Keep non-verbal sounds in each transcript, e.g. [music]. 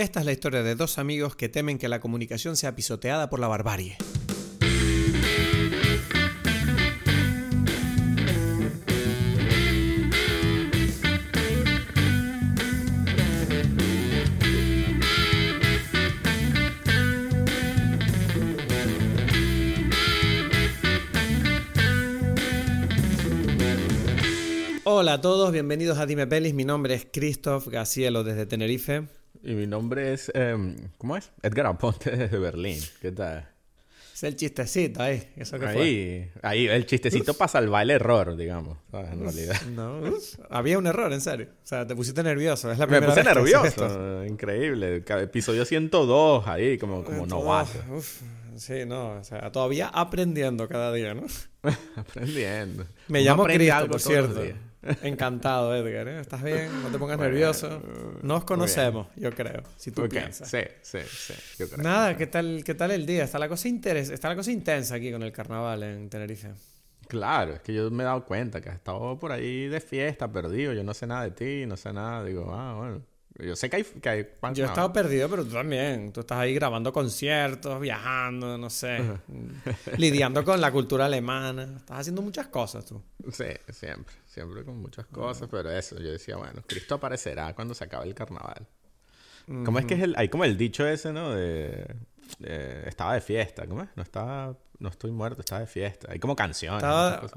Esta es la historia de dos amigos que temen que la comunicación sea pisoteada por la barbarie. Hola a todos, bienvenidos a Dime Pelis. Mi nombre es Christoph Gacielo desde Tenerife. Y mi nombre es, em, ¿cómo es? Edgar Aponte [laughs] desde Berlín. ¿Qué tal? Es el chistecito ahí, eso que fue. Ahí, ahí, el chistecito para salvar el error, digamos, ¿sabes? En realidad. No, había un error, en serio. O sea, te pusiste nervioso. Es la Me primera puse vez haces esto. nervioso, increíble. Episodio 102, ahí, como, como novato. Uf, sí, no, o sea, todavía aprendiendo cada día, ¿no? [laughs] Aprendiendo. Me Uno llamo Cristo, algo por cierto. Encantado, Edgar. ¿eh? ¿Estás bien? No te pongas Bueno, nervioso. Nos conocemos, yo creo, si tú Ok, piensas. Sí, sí, sí. Yo creo. Nada, ¿qué tal, ¿qué tal el día? Está la cosa interes está la cosa intensa aquí con el carnaval en Tenerife. Claro, es que yo me he dado cuenta que has estado por ahí de fiesta, perdido. Yo no sé nada de ti, no sé nada. Digo, ah, bueno. Yo sé que hay... Que hay Yo he estado perdido, pero tú también. Tú estás ahí grabando conciertos, viajando, no sé, [laughs] lidiando con la cultura alemana. Estás haciendo muchas cosas tú. Sí, siempre, siempre con muchas cosas, pero eso, yo decía, bueno, Cristo aparecerá cuando se acabe el carnaval. ¿Cómo es que es el, hay como el dicho ese, ¿no? De, de- estaba de fiesta, ¿cómo es? No estaba, no estoy muerto, estaba de fiesta. Hay como canciones. Estaba-.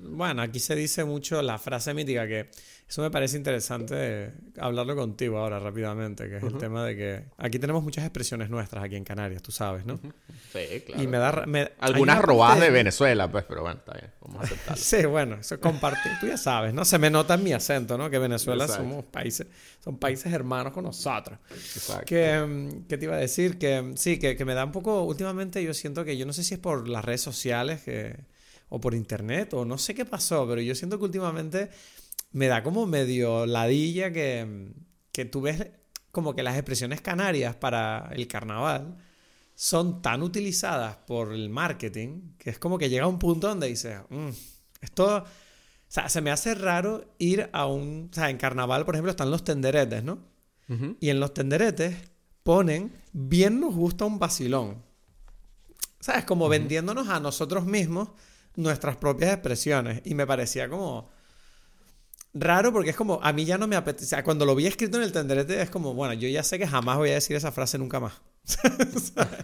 Bueno, aquí se dice mucho la frase mítica que eso me parece interesante hablarlo contigo ahora rápidamente, que es el tema de que aquí tenemos muchas expresiones nuestras aquí en Canarias, tú sabes, ¿no? Sí, claro. Y me da... me- Algunas una robadas de Venezuela, pues, pero bueno, está bien, vamos a aceptarlo. [laughs] Sí, bueno, eso compartir, tú ya sabes, ¿no? Se me nota en mi acento, ¿no? Que Venezuela Exacto. somos países, son países hermanos con nosotros. Exacto. Que, mm, ¿qué te iba a decir? Que mm, sí, que, que me da un poco, últimamente yo siento que yo no sé si es por las redes sociales que, o por internet o no sé qué pasó, pero yo siento que últimamente me da como medio ladilla que, que tú ves como que las expresiones canarias para el carnaval son tan utilizadas por el marketing que es como que llega a un punto donde dices, "Mm, esto... O sea, se me hace raro ir a un... O sea, en carnaval, por ejemplo, están los tenderetes, ¿no? Y en los tenderetes ponen, bien nos gusta un vacilón. ¿Sabes? Como vendiéndonos a nosotros mismos nuestras propias expresiones. Y me parecía como raro porque es como, a mí ya no me apetece. O sea, cuando lo vi escrito en el tenderete es como, bueno, yo ya sé que jamás voy a decir esa frase nunca más. [laughs]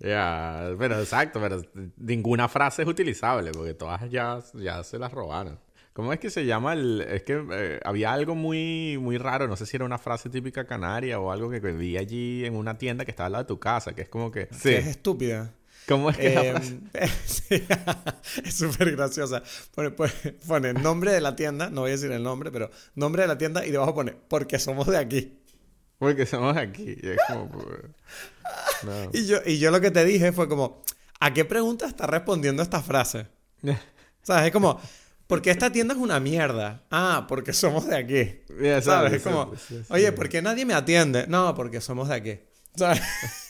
Ya, pero exacto, pero ninguna frase es utilizable porque todas ya, ya se las robaron. ¿Cómo es que se llama el...? Es que eh, había algo muy, muy raro, no sé si era una frase típica canaria o algo que vi allí en una tienda que estaba al lado de tu casa, que es como que... Sí. Que es estúpida. ¿Cómo es que Eh, frase- sí, [laughs] es súper graciosa. Pone, nombre de la tienda, no voy a decir el nombre, pero nombre de la tienda y debajo pone, porque somos de aquí. Porque somos aquí. y es como... pues, no. [laughs] Y yo, y yo lo que te dije fue como, ¿a qué pregunta está respondiendo esta frase? [laughs] ¿Sabes? Es como, ¿por qué esta tienda es una mierda? Ah, porque somos de aquí. ¿Sabes? Es como, oye. ¿por qué nadie me atiende? No, porque somos de aquí. ¿Sabes?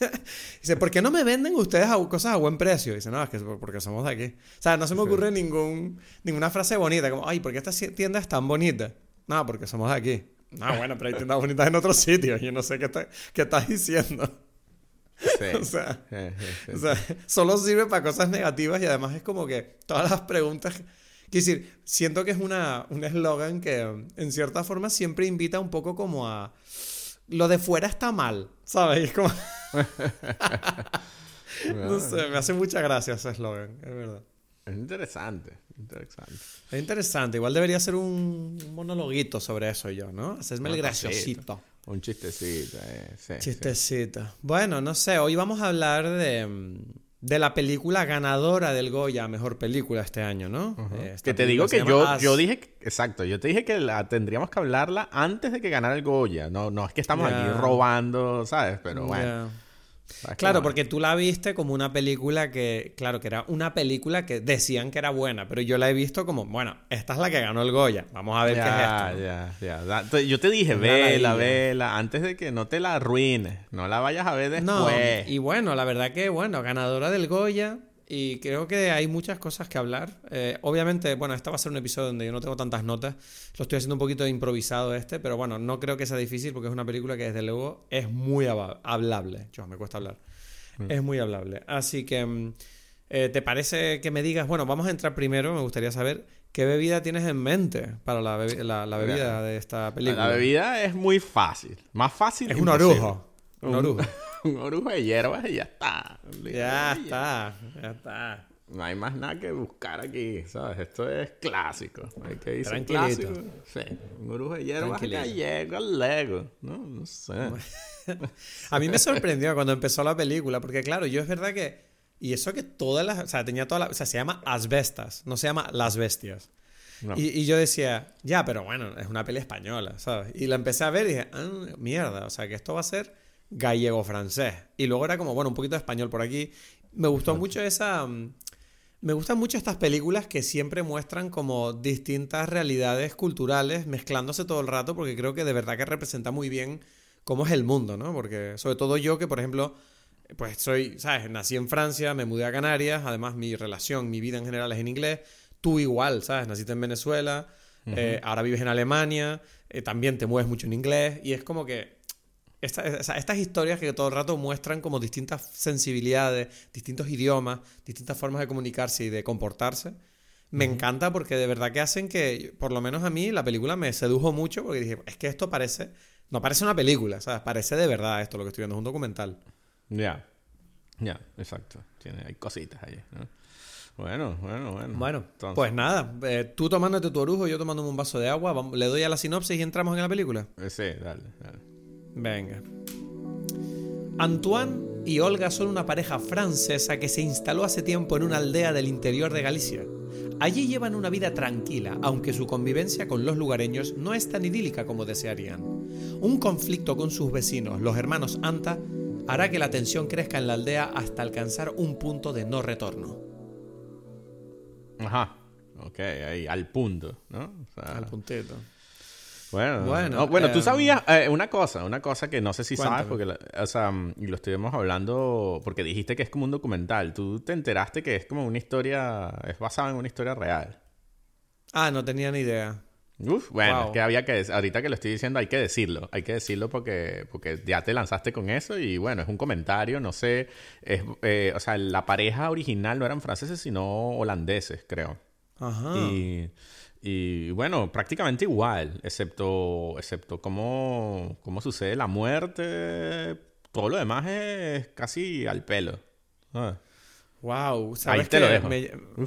[laughs] Dice, ¿por qué no me venden ustedes a- cosas a buen precio? Dice, no, es que es porque somos de aquí. O sea, no se me ocurre ningún, ninguna frase bonita, como, ay, ¿por qué esta tienda es tan bonita? No, porque somos de aquí. Ah, bueno, pero hay tiendas bonitas en otros sitios. Yo no sé qué, está- qué estás diciendo. Sí. [laughs] O sea, Sí, sí, sí. o sea, solo sirve para cosas negativas y además es como que todas las preguntas... Quiero decir, siento que es una, un eslogan que en cierta forma siempre invita un poco como a... Lo de fuera está mal, ¿sabes? Es como... [laughs] no sé, me hace mucha gracia ese eslogan, es verdad. Es interesante, interesante. Es interesante, igual debería ser un, monologuito sobre eso yo, ¿no? Hacerme el graciosito. Un chistecito, eh, sí, sí. Chistecito. Bueno, no sé, hoy vamos a hablar de, mm, de la película ganadora del Goya, mejor película este año, ¿no? Eh, Que te digo que yo, As. yo dije, exacto, yo te dije que la tendríamos que hablarla antes de que ganara el Goya. No, no es que estamos aquí robando, ¿sabes? Pero bueno. ¿Sabes Claro, porque tú la viste como una película que, claro, que era una película que decían que era buena, pero yo la he visto como, bueno, esta es la que ganó el Goya, vamos a ver qué es esto. Yo te dije, Una vela, ladilla. vela, antes de que no te la arruines. No la vayas a ver después. No, y bueno, la verdad que, bueno, ganadora del Goya y creo que hay muchas cosas que hablar. Eh, obviamente, bueno, este va a ser un episodio donde yo no tengo tantas notas. Lo estoy haciendo un poquito improvisado este, pero bueno, no creo que sea difícil porque es una película que desde luego es muy hablable. Yo, me cuesta hablar. Mm. Es muy hablable. Así que, mm, eh, ¿te parece que me digas, bueno, vamos a entrar primero, me gustaría saber qué bebida tienes en mente para la, bebida de esta película? La bebida es muy fácil. Más fácil. Es un orujo. Un [laughs] orujo. Un orujo de hierbas y ya está. Ya está, ya está. No hay más nada que buscar aquí, ¿sabes? Esto es clásico. Hay que decir clásico. Sí, un orujo de hierbas gallego, lego. No, no sé. [laughs] a mí me sorprendió cuando empezó la película, porque claro, yo es verdad que... Y eso que todas las... O sea, tenía toda la... O sea, se llama Asbestas, no se llama Las Bestias. Y, y, yo decía, ya, pero bueno, es una peli española, ¿sabes? Y la empecé a ver y dije, ah, mierda, o sea, que esto va a ser gallego-francés. Y luego era como, bueno, un poquito de español por aquí. Me gustó mucho esa... Mm, me gustan mucho estas películas que siempre muestran como distintas realidades culturales mezclándose todo el rato porque creo que de verdad que representa muy bien cómo es el mundo, ¿no? Porque sobre todo yo que, por ejemplo, pues soy, ¿sabes? Nací en Francia, me mudé a Canarias, además mi relación, mi vida en general es en inglés. Tú igual, ¿sabes? Naciste en Venezuela, eh, ahora vives en Alemania, eh, también te mueves mucho en inglés y es como que estas historias que todo el rato muestran como distintas sensibilidades, distintos idiomas, distintas formas de comunicarse y de comportarse, me encanta porque de verdad que hacen que, por lo menos a mí, la película me sedujo mucho porque dije, es que esto parece, no parece una película, ¿sabes? Parece de verdad esto lo que estoy viendo, es un documental. Ya, ya, exacto. Tiene, hay cositas ahí, ¿no? Bueno, bueno, bueno. Bueno, pues nada, eh, tú tomándote tu orujo, yo tomándome un vaso de agua, le doy a la sinopsis y entramos en la película. Eh, sí, dale, dale. Venga. Antoine y Olga son una pareja francesa que se instaló hace tiempo en una aldea del interior de Galicia. Allí llevan una vida tranquila, aunque su convivencia con los lugareños no es tan idílica como desearían. Un conflicto con sus vecinos, los hermanos Anta, hará que la tensión crezca en la aldea hasta alcanzar un punto de no retorno. Ajá, ok, ahí al punto, ¿no? al puntito. Bueno, bueno, bueno tú em, sabías eh, una cosa, una cosa que no sé si sabes, porque, o sea, y lo estuvimos hablando, porque dijiste que es como un documental. Tú te enteraste que es como una historia, es basada en una historia real. Ah, no tenía ni idea. Uf, bueno, es que había que, ahorita que lo estoy diciendo, hay que decirlo, hay que decirlo porque, porque ya te lanzaste con eso y bueno, es un comentario, no sé, es, eh, o sea, la pareja original no eran franceses, sino holandeses, creo. Ajá. Y y bueno, prácticamente igual, excepto, excepto cómo, cómo sucede la muerte. Todo lo demás es casi al pelo. Wow, ¿sabes Ahí te lo dejo.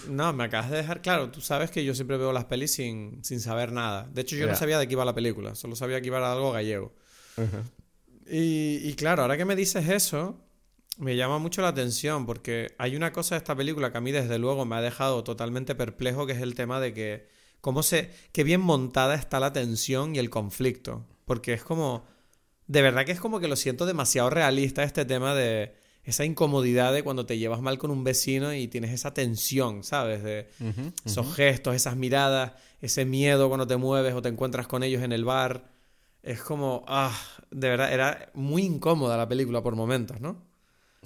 no, me acabas de dejar claro. Tú sabes que yo siempre veo las pelis sin, sin saber nada. De hecho, yo no sabía de qué iba la película. Solo sabía que iba a algo gallego. y, y claro, ahora que me dices eso, me llama mucho la atención porque hay una cosa de esta película que a mí desde luego me ha dejado totalmente perplejo, que es el tema de que cómo se, qué bien montada está la tensión y el conflicto. Porque es como, de verdad que es como que lo siento demasiado realista este tema de esa incomodidad de cuando te llevas mal con un vecino y tienes esa tensión, ¿sabes? De esos gestos, esas miradas, ese miedo cuando te mueves o te encuentras con ellos en el bar. Es como, ah, de verdad, era muy incómoda la película por momentos, ¿no?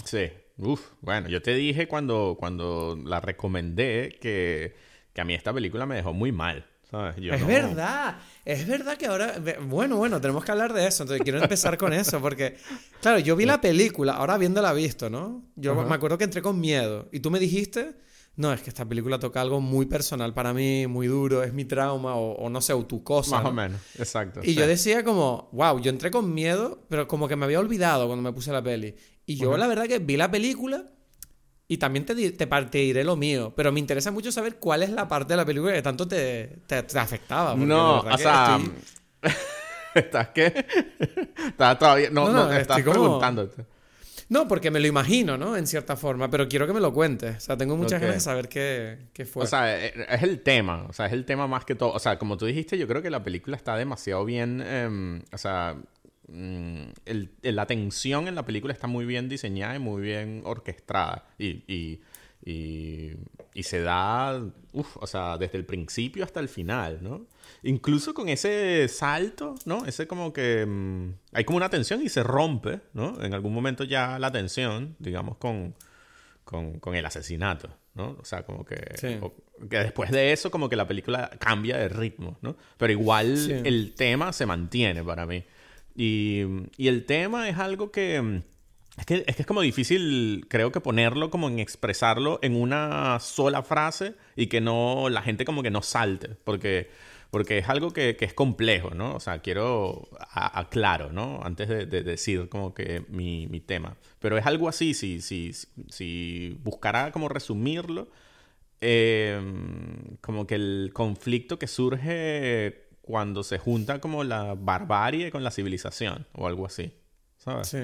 Sí, Uf, bueno, yo te dije cuando, cuando la recomendé que que a mí esta película me dejó muy mal. es verdad, es verdad que ahora, bueno, bueno, tenemos que hablar de eso, entonces quiero empezar con eso, porque, claro, yo vi la película, ahora habiéndola visto, ¿no? Yo me acuerdo que entré con miedo y tú me dijiste, no, es que esta película toca algo muy personal para mí, muy duro, es mi trauma o, no sé, o tu cosa. Más o menos, exacto. Y yo decía como, wow, yo entré con miedo, pero como que me había olvidado cuando me puse la peli. Y yo la verdad que vi la película y también te, te, diré lo mío, pero me interesa mucho saber cuál es la parte de la película que tanto te, afectaba. No, o sea... [laughs] ¿Estás qué? Estás todavía... No, no, estás preguntándote. No, porque me lo imagino, ¿no? En cierta forma, pero quiero que me lo cuentes. O sea, tengo muchas ganas de saber qué, qué, fue. O sea, e, es el tema. O sea, es el tema más que todo. O sea, como tú dijiste, yo creo que la película está demasiado bien. Em, o sea, el, la tensión en la película está muy bien diseñada y muy bien orquestada. Y, y, y, se da, uf, o sea, desde el principio hasta el final, ¿no? Incluso con ese salto, ¿no? Ese como que... Mm, hay como una tensión y se rompe, ¿no? En algún momento ya la tensión, digamos, con, con, con el asesinato, ¿no? O sea, como que, que después de eso como que la película cambia de ritmo, ¿no? Pero igual el tema se mantiene para mí. Y, y el tema es algo que... Es que, es que, es como difícil, creo que ponerlo como en expresarlo en una sola frase y que no, la gente como que no salte, porque porque es algo que, que, es complejo, ¿no? O sea, quiero aclaro, ¿no? Antes de, decir como que mi, mi, tema. Pero es algo así, si, si, si buscara como resumirlo, em, como que el conflicto que surge cuando se junta como la barbarie con la civilización o algo así, ¿sabes? Sí.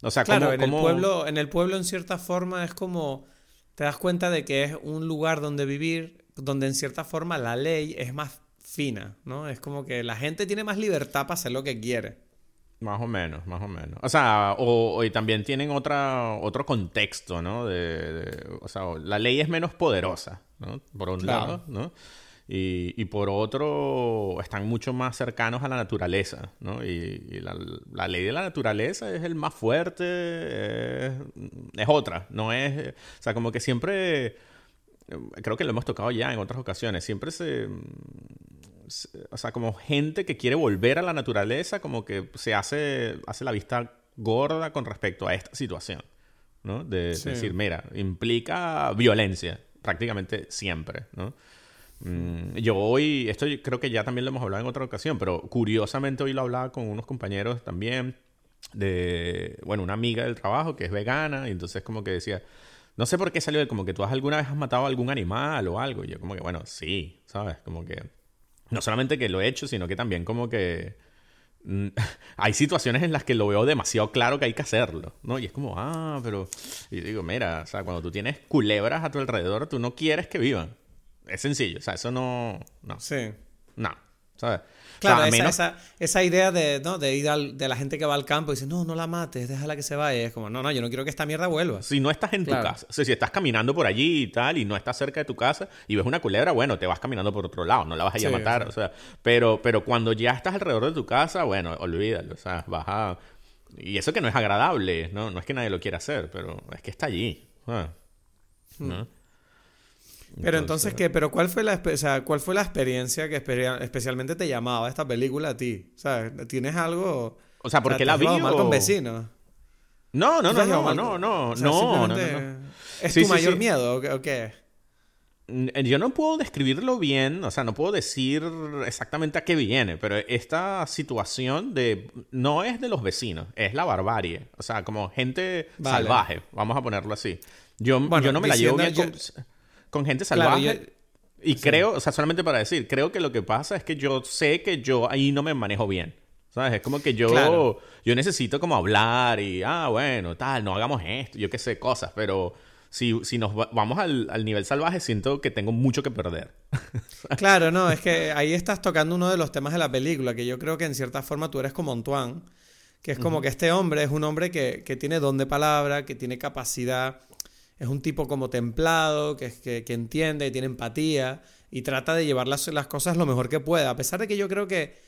O sea, claro, en, El pueblo, en el pueblo en cierta forma es como te das cuenta de que es un lugar donde vivir, donde en cierta forma la ley es más fina, ¿no? Es como que la gente tiene más libertad para hacer lo que quiere. Más o menos, más o menos. O sea, o, y también tienen otra, otro contexto, ¿no? De, o sea, la ley es menos poderosa, ¿no? Por un lado, ¿no? Y, y, por otro, están mucho más cercanos a la naturaleza, ¿no? Y, la, la, ley de la naturaleza es el más fuerte, es, es otra, no es... O sea, como que siempre creo que lo hemos tocado ya en otras ocasiones, siempre se, o sea, como gente que quiere volver a la naturaleza, como que se hace, hace la vista gorda con respecto a esta situación, ¿no? De, decir, mira, implica violencia, prácticamente siempre, ¿no? Mm, yo hoy, esto creo que ya también lo hemos hablado en otra ocasión, pero curiosamente hoy lo hablaba con unos compañeros también de, bueno, una amiga del trabajo que es vegana, y entonces como que decía, no sé por qué salió de como que tú alguna vez has matado a algún animal o algo, y yo como que, bueno, sí, ¿sabes? Como que no solamente que lo he hecho, sino que también como que mm, [laughs] hay situaciones en las que lo veo demasiado claro que hay que hacerlo, ¿no? Y es como, ah, pero... Y digo, mira, o sea, cuando tú tienes culebras a tu alrededor, tú no quieres que vivan. Es sencillo, o sea, eso no... No. Sí. No, ¿sabes? Claro, esa, esa, idea de, ¿no? de ir de la gente que va al campo y dice, no, no la mates, déjala que se vaya. es como, no, no, yo no quiero que esta mierda vuelva. Si no estás en tu casa, o sea, si estás caminando por allí y tal, y no estás cerca de tu casa y ves una culebra, bueno, te vas caminando por otro lado, no la vas a ir a matar, o sea, pero, pero cuando ya estás alrededor de tu casa, bueno, olvídalo, o sea, vas a... Y eso que no es agradable, ¿no? No es que nadie lo quiera hacer, pero es que está allí. Hmm. ¿no? Pero entonces, ¿qué? ¿Pero cuál fue la, o cuál fue la experiencia que especialmente te llamaba esta película a ti? O sea, ¿tienes algo... O sea, porque la vi mal con vecinos? No, no, no, no, no, no, no, no, ¿Es tu mayor miedo o qué? Yo no puedo describirlo bien, o sea, no puedo decir exactamente a qué viene, pero esta situación de no es de los vecinos, es la barbarie, o sea, como gente salvaje, vamos a ponerlo así. Yo, yo no me la llevo bien con gente salvaje. y creo, o sea, solamente para decir, creo que lo que pasa es que yo sé que yo ahí no me manejo bien. ¿Sabes? Es como que yo, yo necesito como hablar y, ah, bueno, tal, no hagamos esto, yo qué sé, cosas, pero si, si nos vamos al, al, nivel salvaje, siento que tengo mucho que perder. [laughs] claro, no, es que ahí estás tocando uno de los temas de la película, que yo creo que en cierta forma tú eres como Antoine, que es como que este hombre es un hombre que, que tiene don de palabra, que tiene capacidad es un tipo como templado, que, que, que entiende, y tiene empatía y trata de llevar las, las, cosas lo mejor que pueda. A pesar de que yo creo que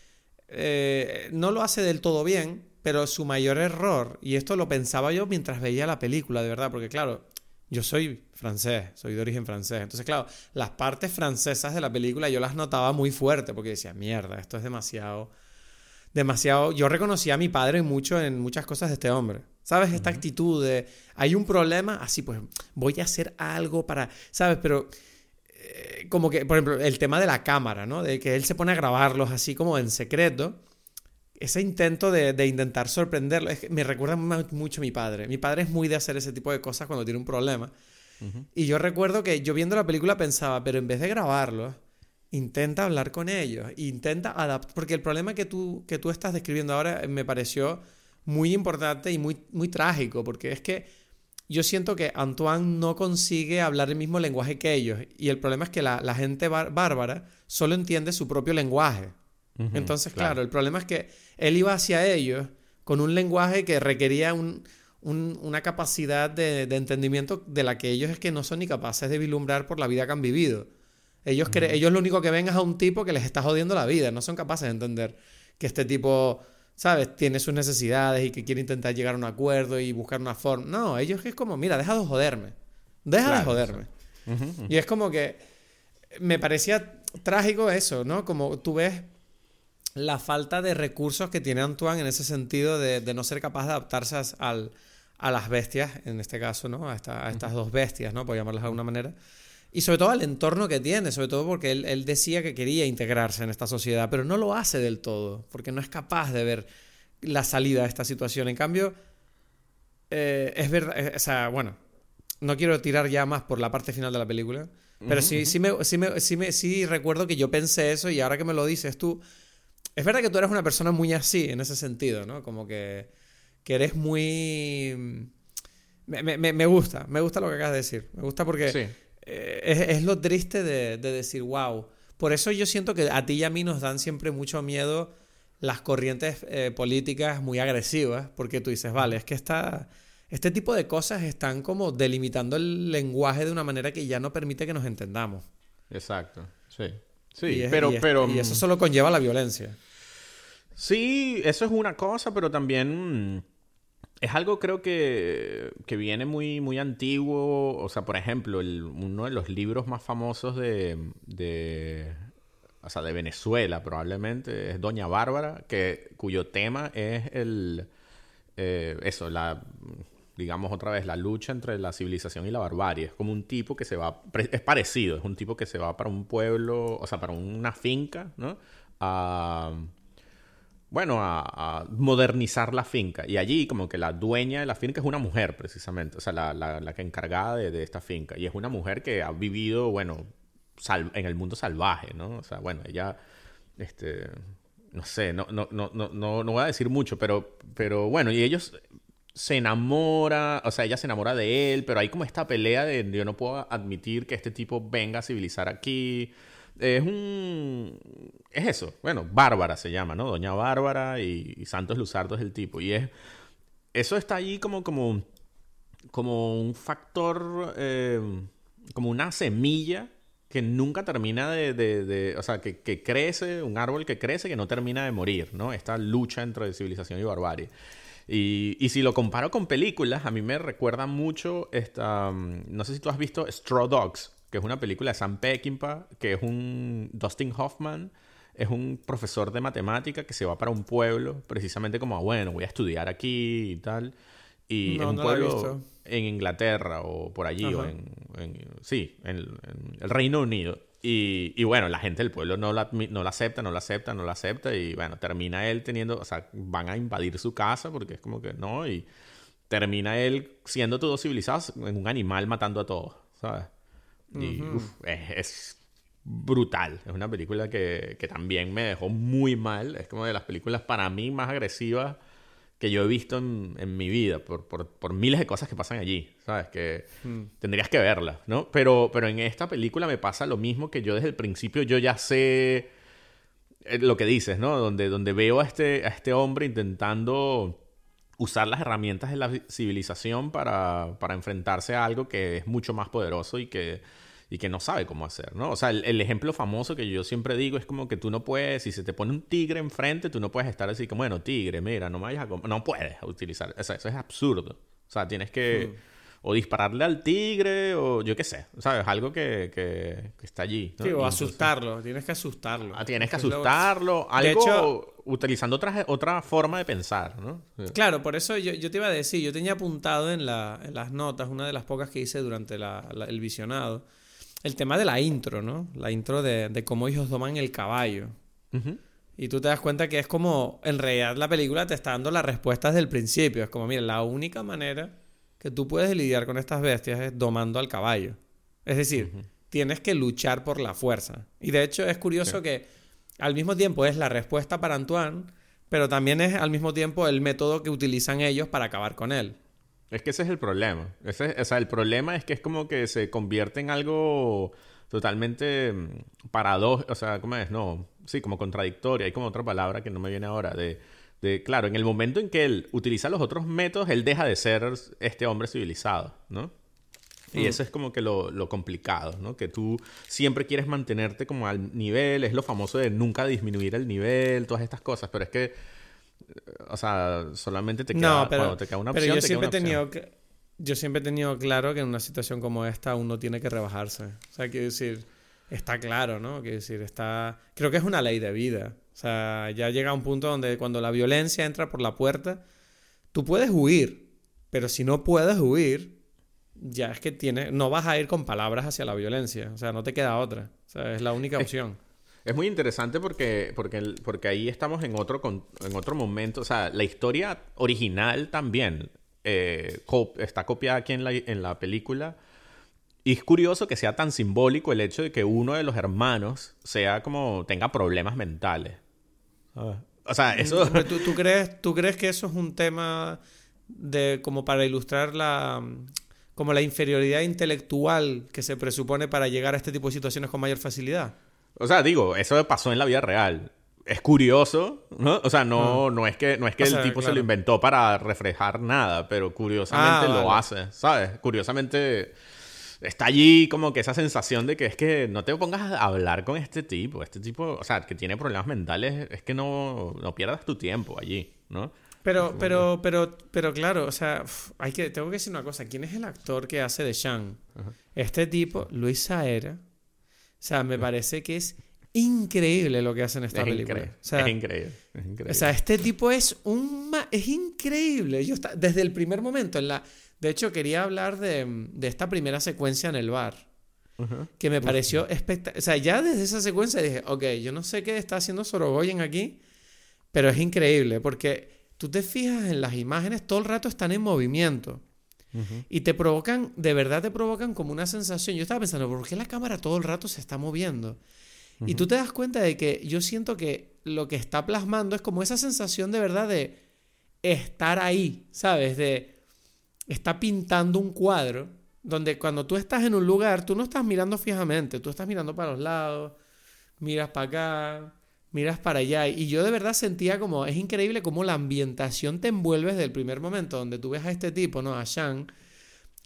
eh, no lo hace del todo bien, pero su mayor error, y esto lo pensaba yo mientras veía la película, de verdad, porque claro, yo soy francés, soy de origen francés. Entonces, claro, las partes francesas de la película yo las notaba muy fuerte porque decía, mierda, esto es demasiado demasiado. Yo reconocí a mi padre mucho en muchas cosas de este hombre. ¿Sabes? Esta actitud de hay un problema, así pues voy a hacer algo para. ¿Sabes? Pero. Eh, como que, por ejemplo, el tema de la cámara, ¿no? De que él se pone a grabarlos así como en secreto. Ese intento de, de intentar sorprenderlo. Es que me recuerda mucho a mi padre. Mi padre es muy de hacer ese tipo de cosas cuando tiene un problema. Y yo recuerdo que yo viendo la película pensaba, pero en vez de grabarlo intenta hablar con ellos, intenta adaptar, porque el problema que tú, que tú estás describiendo ahora me pareció muy importante y muy, muy trágico, porque es que yo siento que Antoine no consigue hablar el mismo lenguaje que ellos, y el problema es que la, gente bárbara solo entiende su propio lenguaje. Entonces, claro. el problema es que él iba hacia ellos con un lenguaje que requería una capacidad de, de entendimiento de la que ellos es que no son ni capaces de vislumbrar por la vida que han vivido. Ellos, ellos lo único que ven es a un tipo que les está jodiendo la vida. No son capaces de entender que este tipo, ¿sabes? Tiene sus necesidades y que quiere intentar llegar a un acuerdo y buscar una forma. No, ellos es como, mira, deja de joderme. Deja de joderme. Y es como que me parecía trágico eso, ¿no? Como tú ves la falta de recursos que tiene Antoine en ese sentido de, no ser capaz de adaptarse a las bestias, en este caso, ¿no? A, estas dos bestias, ¿no? Por llamarlas de alguna manera. Y sobre todo al entorno que tiene, sobre todo porque él, decía que quería integrarse en esta sociedad, pero no lo hace del todo, porque no es capaz de ver la salida de esta situación. En cambio, eh, es verdad, eh, o sea, bueno, no quiero tirar ya más por la parte final de la película, pero sí, sí, me, sí, me, sí, me, sí recuerdo que yo pensé eso y ahora que me lo dices tú, es verdad que tú eres una persona muy así en ese sentido, ¿no? Como que, que eres muy... Me, me, me, gusta, me gusta lo que acabas de decir. Me gusta porque eh, es, es, lo triste de, de, decir, wow. Por eso yo siento que a ti y a mí nos dan siempre mucho miedo las corrientes eh, políticas muy agresivas, porque tú dices, vale, es que esta, este tipo de cosas están como delimitando el lenguaje de una manera que ya no permite que nos entendamos. Exacto, sí. Sí, pero, pero... Y eso solo conlleva la violencia. Sí, eso es una cosa, pero también es algo creo que, que viene muy, muy antiguo. O sea, por ejemplo, uno de los libros más famosos de, de, o sea, de Venezuela probablemente es Doña Bárbara, que, cuyo tema es el... Eh, eso, la digamos otra vez, la lucha entre la civilización y la barbarie. Es como un tipo que se va, es parecido, es un tipo que se va para un pueblo, o sea, para una finca, ¿no? Bueno, a, modernizar la finca. Y allí como que la dueña de la finca es una mujer, precisamente, o sea, la, la, que encargada de, esta finca. Y es una mujer que ha vivido, bueno, en el mundo salvaje, ¿no? O sea, bueno, ella, este, no sé, no, no, no, no, no voy a decir mucho, pero, pero bueno, y ellos se enamora, o sea, ella se enamora de él, pero hay como esta pelea de yo no puedo admitir que este tipo venga a civilizar aquí. Es un... Es eso, bueno, Bárbara se llama, ¿no? Doña Bárbara y, Santos Luzardo es el tipo. Y es... Eso está ahí como, como, como un factor, eh, como una semilla que nunca termina de, de, o sea, que, que, crece, un árbol que crece que no termina de morir, ¿no? Esta lucha entre civilización y barbarie. Y, y, si lo comparo con películas, a mí me recuerda mucho esta... Mm, no sé si tú has visto Straw Dogs, que es una película de Sam Peckinpah, que es un Dustin Hoffman, es un profesor de matemática que se va para un pueblo, precisamente como, bueno, voy a estudiar aquí y tal. Y es un pueblo en Inglaterra o por allí, o en, sí, en, el Reino Unido. Y, y, bueno, la gente del pueblo no la, no la acepta, no la acepta, no la acepta. Y bueno, termina él teniendo, o sea, van a invadir su casa porque es como que no. Y termina él siendo todo civilizado en un animal matando a todos, ¿sabes? Y es, es, brutal. Es una película que, que también me dejó muy mal. Es como de las películas para mí más agresivas que yo he visto en, en mi vida por, por, por, miles de cosas que pasan allí, ¿sabes? Que hmm. tendrías que verla, ¿no? Pero, pero en esta película me pasa lo mismo que yo desde el principio yo ya sé eh, lo que dices, ¿no? Donde, donde veo a este, a este hombre intentando usar las herramientas de la civilización para, para enfrentarse a algo que es mucho más poderoso y que y que no sabe cómo hacer, ¿no? O sea, el, ejemplo famoso que yo siempre digo es como que tú no puedes, si se te pone un tigre enfrente, tú no puedes estar así como, bueno, tigre, mira, no me vayas a... No puedes utilizar, eso, eso es absurdo. O sea, tienes que... Hmm. O dispararle al tigre, o yo qué sé, ¿sabes? Algo que, que, está allí. Sí, o asustarlo, tienes que asustarlo. Ah, tienes que asustarlo, algo de hecho, utilizando otra, otra forma de pensar, ¿no? Claro, por eso yo, yo, te iba a decir, yo tenía apuntado en, la, en las notas, una de las pocas que hice durante la, el visionado, el tema de la intro, ¿no? La intro de, cómo ellos toman el caballo. Y tú te das cuenta que es como, en realidad la película te está dando las respuestas del principio. Es como, mira, la única manera que tú puedes lidiar con estas bestias es domando al caballo. Es decir, tienes que luchar por la fuerza. Y de hecho es curioso que al mismo tiempo es la respuesta para Antoine, pero también es al mismo tiempo el método que utilizan ellos para acabar con él. Es que ese es el problema. Ese, o sea, el problema es que es como que se convierte en algo totalmente mm, paradójico, o sea, ¿cómo es? No, sí, como contradictoria. Hay como otra palabra que no me viene ahora. De, de, claro, en el momento en que él utiliza los otros métodos, él deja de ser este hombre civilizado, ¿no? Y mm. eso es como que lo, lo, complicado, ¿no? Que tú siempre quieres mantenerte como al nivel, es lo famoso de nunca disminuir el nivel, todas estas cosas, pero es que o sea, solamente te queda, no, pero, te queda una opción. Pero yo siempre he tenido que. yo siempre he tenido claro que en una situación como esta uno tiene que rebajarse. O sea, quiero decir, está claro, ¿no? Quiero decir, está... Creo que es una ley de vida. O sea, ya llega un punto donde cuando la violencia entra por la puerta, tú puedes huir, pero si no puedes huir, ya es que tienes, no vas a ir con palabras hacia la violencia. O sea, no te queda otra. O sea, es la única opción. Es muy interesante porque, porque, porque ahí estamos en otro, en otro momento. O sea, la historia original también eh, está copiada aquí en la, en la película. Y es curioso que sea tan simbólico el hecho de que uno de los hermanos sea como tenga problemas mentales. O sea, eso... ¿Tú, tú, crees, ¿Tú crees que eso es un tema de como para ilustrar la como la inferioridad intelectual que se presupone para llegar a este tipo de situaciones con mayor facilidad? O sea, digo, eso pasó en la vida real. Es curioso, ¿no? O sea, no, no es que, no es que el tipo se lo inventó para reflejar nada, pero curiosamente ah, lo hace, ¿sabes? Curiosamente está allí como que esa sensación de que es que no te pongas a hablar con este tipo. Este tipo, o sea, que tiene problemas mentales, es que no, no pierdas tu tiempo allí, ¿no? Pero, pero, pero, pero claro, o sea, hay que, tengo que decir una cosa. ¿Quién es el actor que hace de Shang? Este tipo, Luis Saera, sea, me parece que es increíble lo que hace en esta película. Increíble. es increíble, O sea, este tipo es un... Es increíble. Yo está, desde el primer momento, en la... De hecho, quería hablar de, esta primera secuencia en el bar. Que me pareció espectacular. O sea, ya desde esa secuencia dije, ok, yo no sé qué está haciendo Sorogoyen aquí, pero es increíble porque tú te fijas en las imágenes, todo el rato están en movimiento. Y te provocan, de verdad te provocan como una sensación. Yo estaba pensando, ¿por qué la cámara todo el rato se está moviendo? Y tú te das cuenta de que yo siento que lo que está plasmando es como esa sensación de verdad de estar ahí, ¿sabes? De está pintando un cuadro donde cuando tú estás en un lugar, tú no estás mirando fijamente, tú estás mirando para los lados, miras para acá, miras para allá. Y yo de verdad sentía como, es increíble cómo la ambientación te envuelve desde el primer momento, donde tú ves a este tipo, ¿no? A Shang,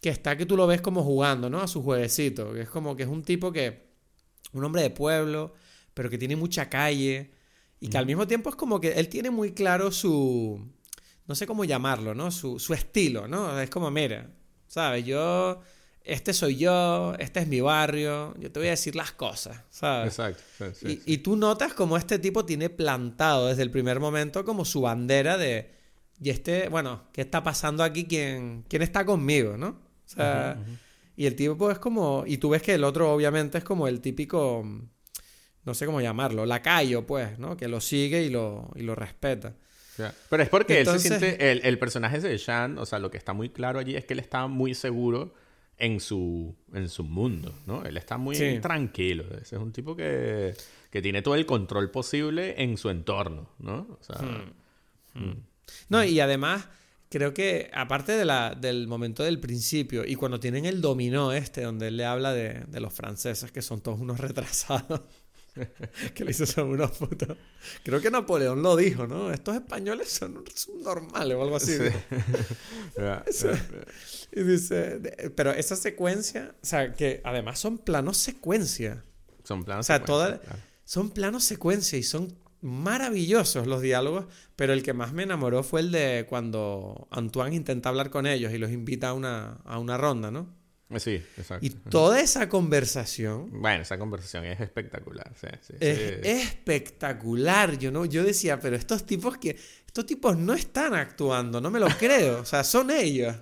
que está que tú lo ves como jugando, ¿no? A su jueguecito, que es como que es un tipo que, un hombre de pueblo, pero que tiene mucha calle, y que al mismo tiempo es como que él tiene muy claro su, no sé cómo llamarlo, ¿no? Su, su estilo, ¿no? Es como, mira, ¿sabes? Yo este soy yo, este es mi barrio, yo te voy a decir las cosas, ¿sabes? Exacto. y, tú notas como este tipo tiene plantado desde el primer momento como su bandera de, y este, bueno, ¿qué está pasando aquí? ¿Quién, quién está conmigo, no? O sea, y el tipo es como, y tú ves que el otro obviamente es como el típico, no sé cómo llamarlo, lacayo, pues, ¿no? Que lo sigue y lo, y lo respeta. Pero es porque él se siente, el, el personaje de Shan, o sea, lo que está muy claro allí es que él está muy seguro en su, en su mundo, ¿no? Él está muy tranquilo. Ese es un tipo que, que, tiene todo el control posible en su entorno, ¿no? O sea, hmm. Hmm. No, y además creo que aparte de la, del momento del principio y cuando tienen el dominó este, donde él le habla de, de los franceses que son todos unos [laughs] retrasados. [laughs] que le hizo sobre unos putos. Creo que Napoleón lo dijo, ¿no? Estos españoles son, normales o algo así. [laughs] [laughs] y dice, pero esa secuencia, o sea, que además son planos secuencia. Son planos o sea, secuencia. Son planos secuencia y son maravillosos los diálogos, pero el que más me enamoró fue el de cuando Antoine intenta hablar con ellos y los invita a una, a una ronda, ¿no? Eh, sí, exacto. Y toda esa conversación. Bueno, esa conversación es espectacular. es espectacular. Yo, no, yo decía, pero estos tipos que. Estos tipos no están actuando, no me lo creo. O sea, son ellos.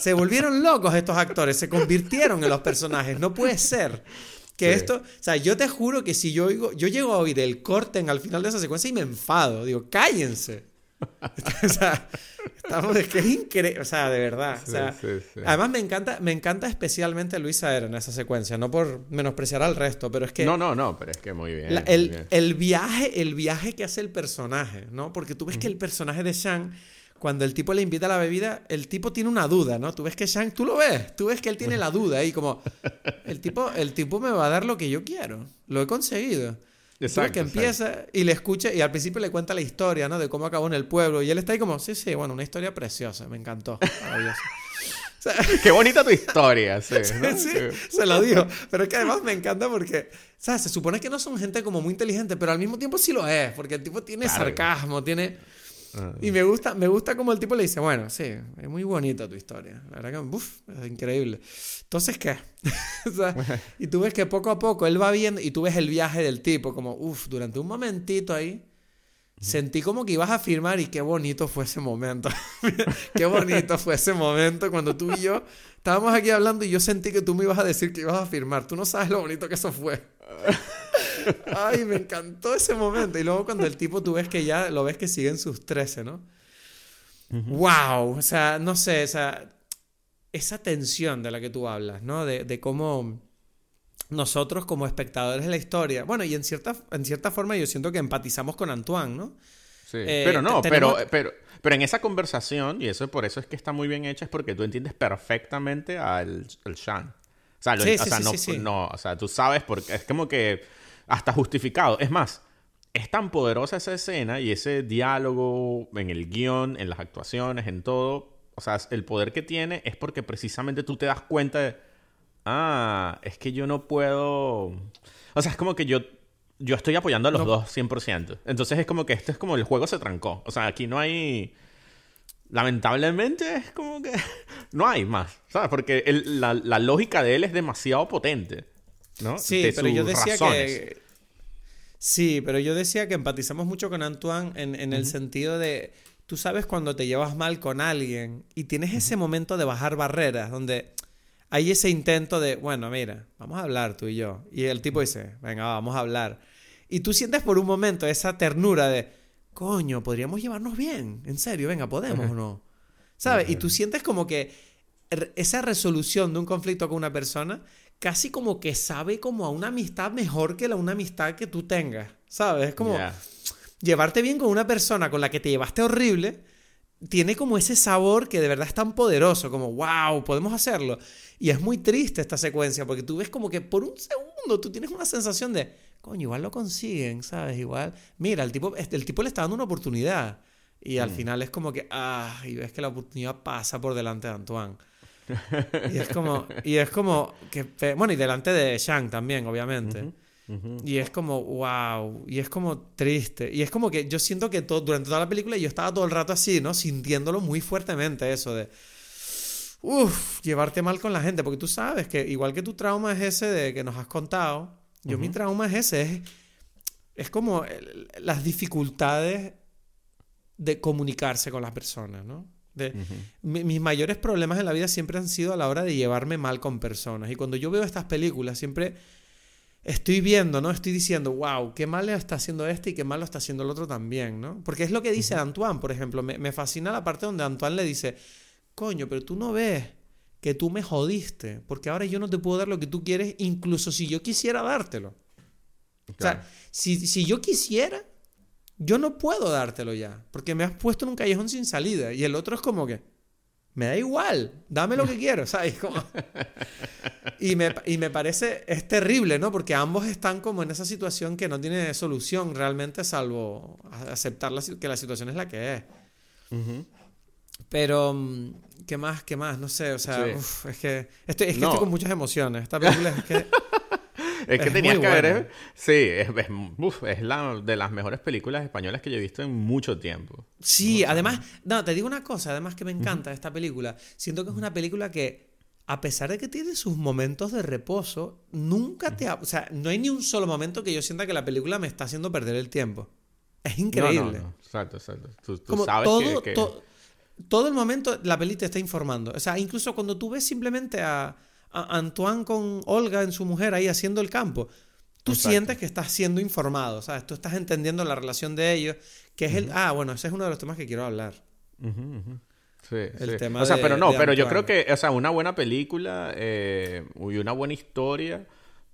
Se volvieron locos estos actores, se convirtieron en los personajes. No puede ser. Que esto, o sea, yo te juro que si yo oigo, yo llego a oír el corten al final de esa secuencia y me enfado. Digo, cállense. [laughs] o sea, estamos, es que es increíble, o sea, de verdad. Además me encanta, me encanta especialmente Luisa Era en esa secuencia, no por menospreciar al resto, pero es que... No, no, no, pero es que muy bien. el, viaje, el viaje que hace el personaje, ¿no? Porque tú ves que el personaje de Shang, cuando el tipo le invita a la bebida, el tipo tiene una duda, ¿no? Tú ves que Shang, tú lo ves, tú ves que él tiene la duda ahí, como, el tipo, el tipo me va a dar lo que yo quiero, lo he conseguido. Exacto, que empieza y le escucha y al principio le cuenta la historia, ¿no? De cómo acabó en el pueblo y él está ahí como, sí, sí, bueno, una historia preciosa, me encantó, maravilloso. [laughs] Qué bonita tu historia, [laughs] sí, sí, se lo digo. Pero es que además me encanta porque, ¿sabes? Se supone que no son gente como muy inteligente, pero al mismo tiempo sí lo es, porque el tipo tiene sarcasmo, tiene... Y me gusta, me gusta como el tipo le dice, bueno, sí, es muy bonita tu historia. La verdad que, uff, es increíble. Entonces, ¿qué? [laughs] [laughs] y tú ves que poco a poco él va viendo y tú ves el viaje del tipo, como, uff, durante un momentito ahí, sentí como que ibas a firmar y qué bonito fue ese momento. [laughs] qué bonito fue ese momento cuando tú y yo estábamos aquí hablando y yo sentí que tú me ibas a decir que ibas a firmar. Tú no sabes lo bonito que eso fue. Ay, me encantó ese momento. Y luego cuando el tipo tú ves que ya lo ves que siguen sus 13, ¿no? ¡Wow! O sea, no sé, o sea, esa tensión de la que tú hablas, ¿no? De, de cómo nosotros como espectadores de la historia, bueno, y en cierta, en cierta forma yo siento que empatizamos con Antoine, ¿no? Sí, eh, pero no, pero, pero, pero en esa conversación, y eso por eso es que está muy bien hecha, es porque tú entiendes perfectamente al, al Shan. O sea, no, no, o sea, tú sabes porque es como que hasta justificado. Es más, es tan poderosa esa escena y ese diálogo en el guion, en las actuaciones, en todo. O sea, el poder que tiene es porque precisamente tú te das cuenta de, ah, es que yo no puedo... O sea, es como que yo, yo estoy apoyando a los dos 100%. Entonces es como que esto es como el juego se trancó. O sea, aquí no hay... Lamentablemente es como que [laughs] no hay más, ¿sabes? Porque la, la lógica de él es demasiado potente. ¿No? Sí, pero yo decía que... Sí, pero yo decía que empatizamos mucho con Antoine en, el sentido de, tú sabes cuando te llevas mal con alguien y tienes ese momento de bajar barreras, donde hay ese intento de, bueno, mira, vamos a hablar tú y yo. Y el tipo dice, venga, vamos a hablar. Y tú sientes por un momento esa ternura de, coño, podríamos llevarnos bien, en serio, venga, podemos o no. ¿Sabes? Y tú sientes como que esa resolución de un conflicto con una persona casi como que sabe como a una amistad mejor que la una amistad que tú tengas, ¿sabes? Es como llevarte bien con una persona con la que te llevaste horrible, tiene como ese sabor que de verdad es tan poderoso, como, wow, podemos hacerlo. Y es muy triste esta secuencia, porque tú ves como que por un segundo tú tienes una sensación de, coño, igual lo consiguen, ¿sabes? Igual, mira, el tipo, el tipo le está dando una oportunidad. Y al mm. final es como que, ah, y ves que la oportunidad pasa por delante de Antoine. Y es como, y es como que, bueno, y delante de Shang también, obviamente. Y es como, wow, y es como triste. Y es como que yo siento que todo, durante toda la película yo estaba todo el rato así, ¿no? Sintiéndolo muy fuertemente, eso de, uff, llevarte mal con la gente, porque tú sabes que igual que tu trauma es ese de que nos has contado, yo mi trauma es ese, es, es como las dificultades de comunicarse con las personas, ¿no? Mis mayores problemas en la vida siempre han sido a la hora de llevarme mal con personas. Y cuando yo veo estas películas, siempre estoy viendo, ¿no? Estoy diciendo, wow, qué mal está haciendo este y qué mal lo está haciendo el otro también, ¿no? Porque es lo que dice Antoine, por ejemplo. Me, me, fascina la parte donde Antoine le dice, coño, pero tú no ves que tú me jodiste, porque ahora yo no te puedo dar lo que tú quieres, incluso si yo quisiera dártelo. O sea, si, si yo quisiera, yo no puedo dártelo ya, porque me has puesto en un callejón sin salida. Y el otro es como que, me da igual, dame lo que quiero, ¿sabes? Y, me, y me parece, es terrible, ¿no? Porque ambos están como en esa situación que no tiene solución realmente, salvo aceptar que la situación es la que es. Pero, mm, ¿qué más? ¿Qué más? No sé, o sea, es que, estoy, es que estoy con muchas emociones. Esta película es que... es que tenías que ver. Sí, es, es, la de las mejores películas españolas que yo he visto en mucho tiempo. Sí, además, no, te digo una cosa, además que me encanta esta película. Siento que es una película que, a pesar de que tiene sus momentos de reposo, nunca te. O sea, no hay ni un solo momento que yo sienta que la película me está haciendo perder el tiempo. Es increíble. No, Exacto, exacto. Tú, sabes que, todo el momento la peli te está informando. O sea, incluso cuando tú ves simplemente a Antoine con Olga en su mujer ahí haciendo el campo, tú sientes que estás siendo informado, ¿sabes? Tú estás entendiendo la relación de ellos, que es el... Ah, bueno, ese es uno de los temas que quiero hablar. Sí, el tema o sea, pero no, pero yo creo que, o sea, una buena película eh, y una buena historia,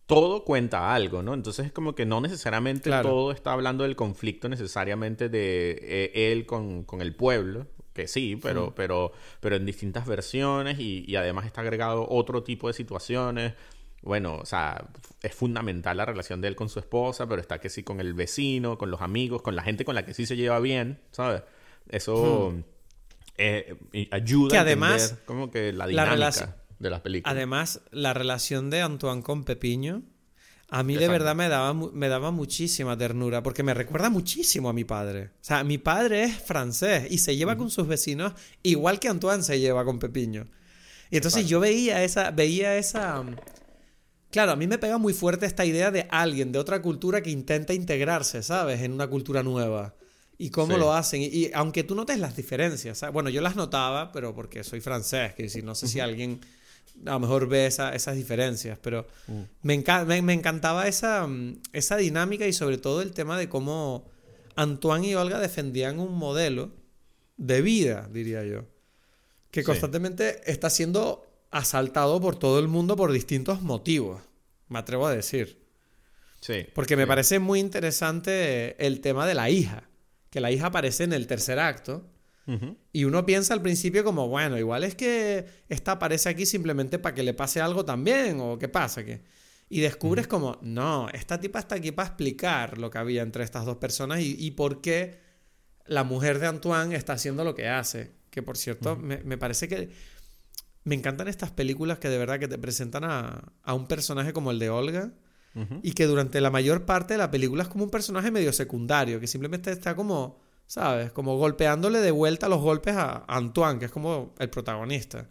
todo cuenta algo, ¿no? Entonces es como que no necesariamente todo está hablando del conflicto necesariamente de eh, él con, con, el pueblo, que sí, pero, pero, pero en distintas versiones y, además está agregado otro tipo de situaciones. Bueno, o sea, es fundamental la relación de él con su esposa, pero está que sí con el vecino, con los amigos, con la gente con la que sí se lleva bien, ¿sabes? Eso eh, ayuda además, a entender como que la dinámica de las películas. Además, la relación de Antoine con Pepiño A mí de verdad me daba, me daba muchísima ternura porque me recuerda muchísimo a mi padre. O sea, mi padre es francés y se lleva con sus vecinos igual que Antoine se lleva con Pepiño. Y entonces yo veía esa, veía esa... Claro, a mí me pega muy fuerte esta idea de alguien de otra cultura que intenta integrarse, ¿sabes? En una cultura nueva. Y cómo Sí. lo hacen. Y, y aunque tú notes las diferencias, ¿sabes? Bueno, yo las notaba, pero porque soy francés, que decir, no sé si alguien a lo mejor ve esa- esas diferencias, pero Mm. me, enca- me, me encantaba esa, mm, esa dinámica y sobre todo el tema de cómo Antoine y Olga defendían un modelo de vida, diría yo, que Sí. constantemente está siendo asaltado por todo el mundo por distintos motivos, me atrevo a decir. Sí. Porque me sí. parece muy interesante el tema de la hija, que la hija aparece en el tercer acto. Y uno piensa al principio como, bueno, igual es que esta aparece aquí simplemente para que le pase algo también, o qué pasa, que... Y descubres como, no, esta tipa está aquí para explicar lo que había entre estas dos personas y, y por qué la mujer de Antoine está haciendo lo que hace. Que por cierto, me, me parece que me encantan estas películas que de verdad que te presentan a, a un personaje como el de Olga y que durante la mayor parte de la película es como un personaje medio secundario, que simplemente está como, ¿sabes? Como golpeándole de vuelta los golpes a Antoine, que es como el protagonista.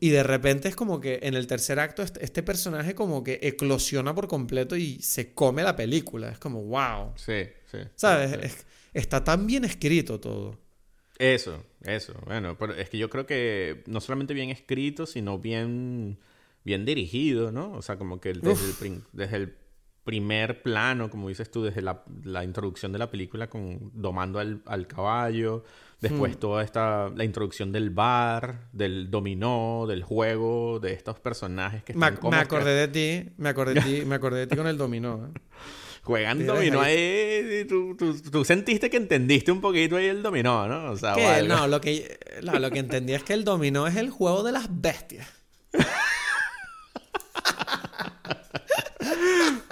Y de repente es como que en el tercer acto este, personaje como que eclosiona por completo y se come la película. Es como, wow. Sí, sí. ¿Sabes? sí, sí. Es- está tan bien escrito todo. Eso, eso. Bueno, pero es que yo creo que no solamente bien escrito, sino bien, bien dirigido, ¿no? O sea, como que el- desde, el, prin- desde el primer plano, como dices tú, desde la, la introducción de la película con domando al, al caballo, después Hmm. toda esta, la introducción del bar, del dominó, del juego, de estos personajes que Me, están ac- como me que acordé de ti, me acordé de ti, me acordé de ti con el dominó. ¿eh? juegan dominó ahí- tú, tú- tú sentiste que entendiste un poquito ahí el dominó, ¿no? O sea, no, lo que, no, lo que entendí es que el dominó es el juego de las bestias. [laughs]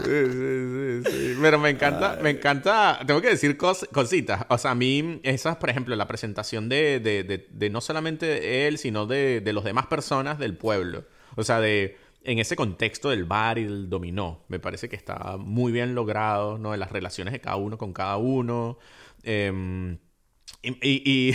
Sí, sí. Pero me encanta, me encanta, tengo que decir cos- cositas. O sea, a mí, esas, por ejemplo, la presentación de, de, de, no solamente él, sino de, de los demás personas del pueblo. O sea, de en ese contexto del bar y del dominó. Me parece que está muy bien logrado, ¿no? De las relaciones de cada uno con cada uno. Em, y-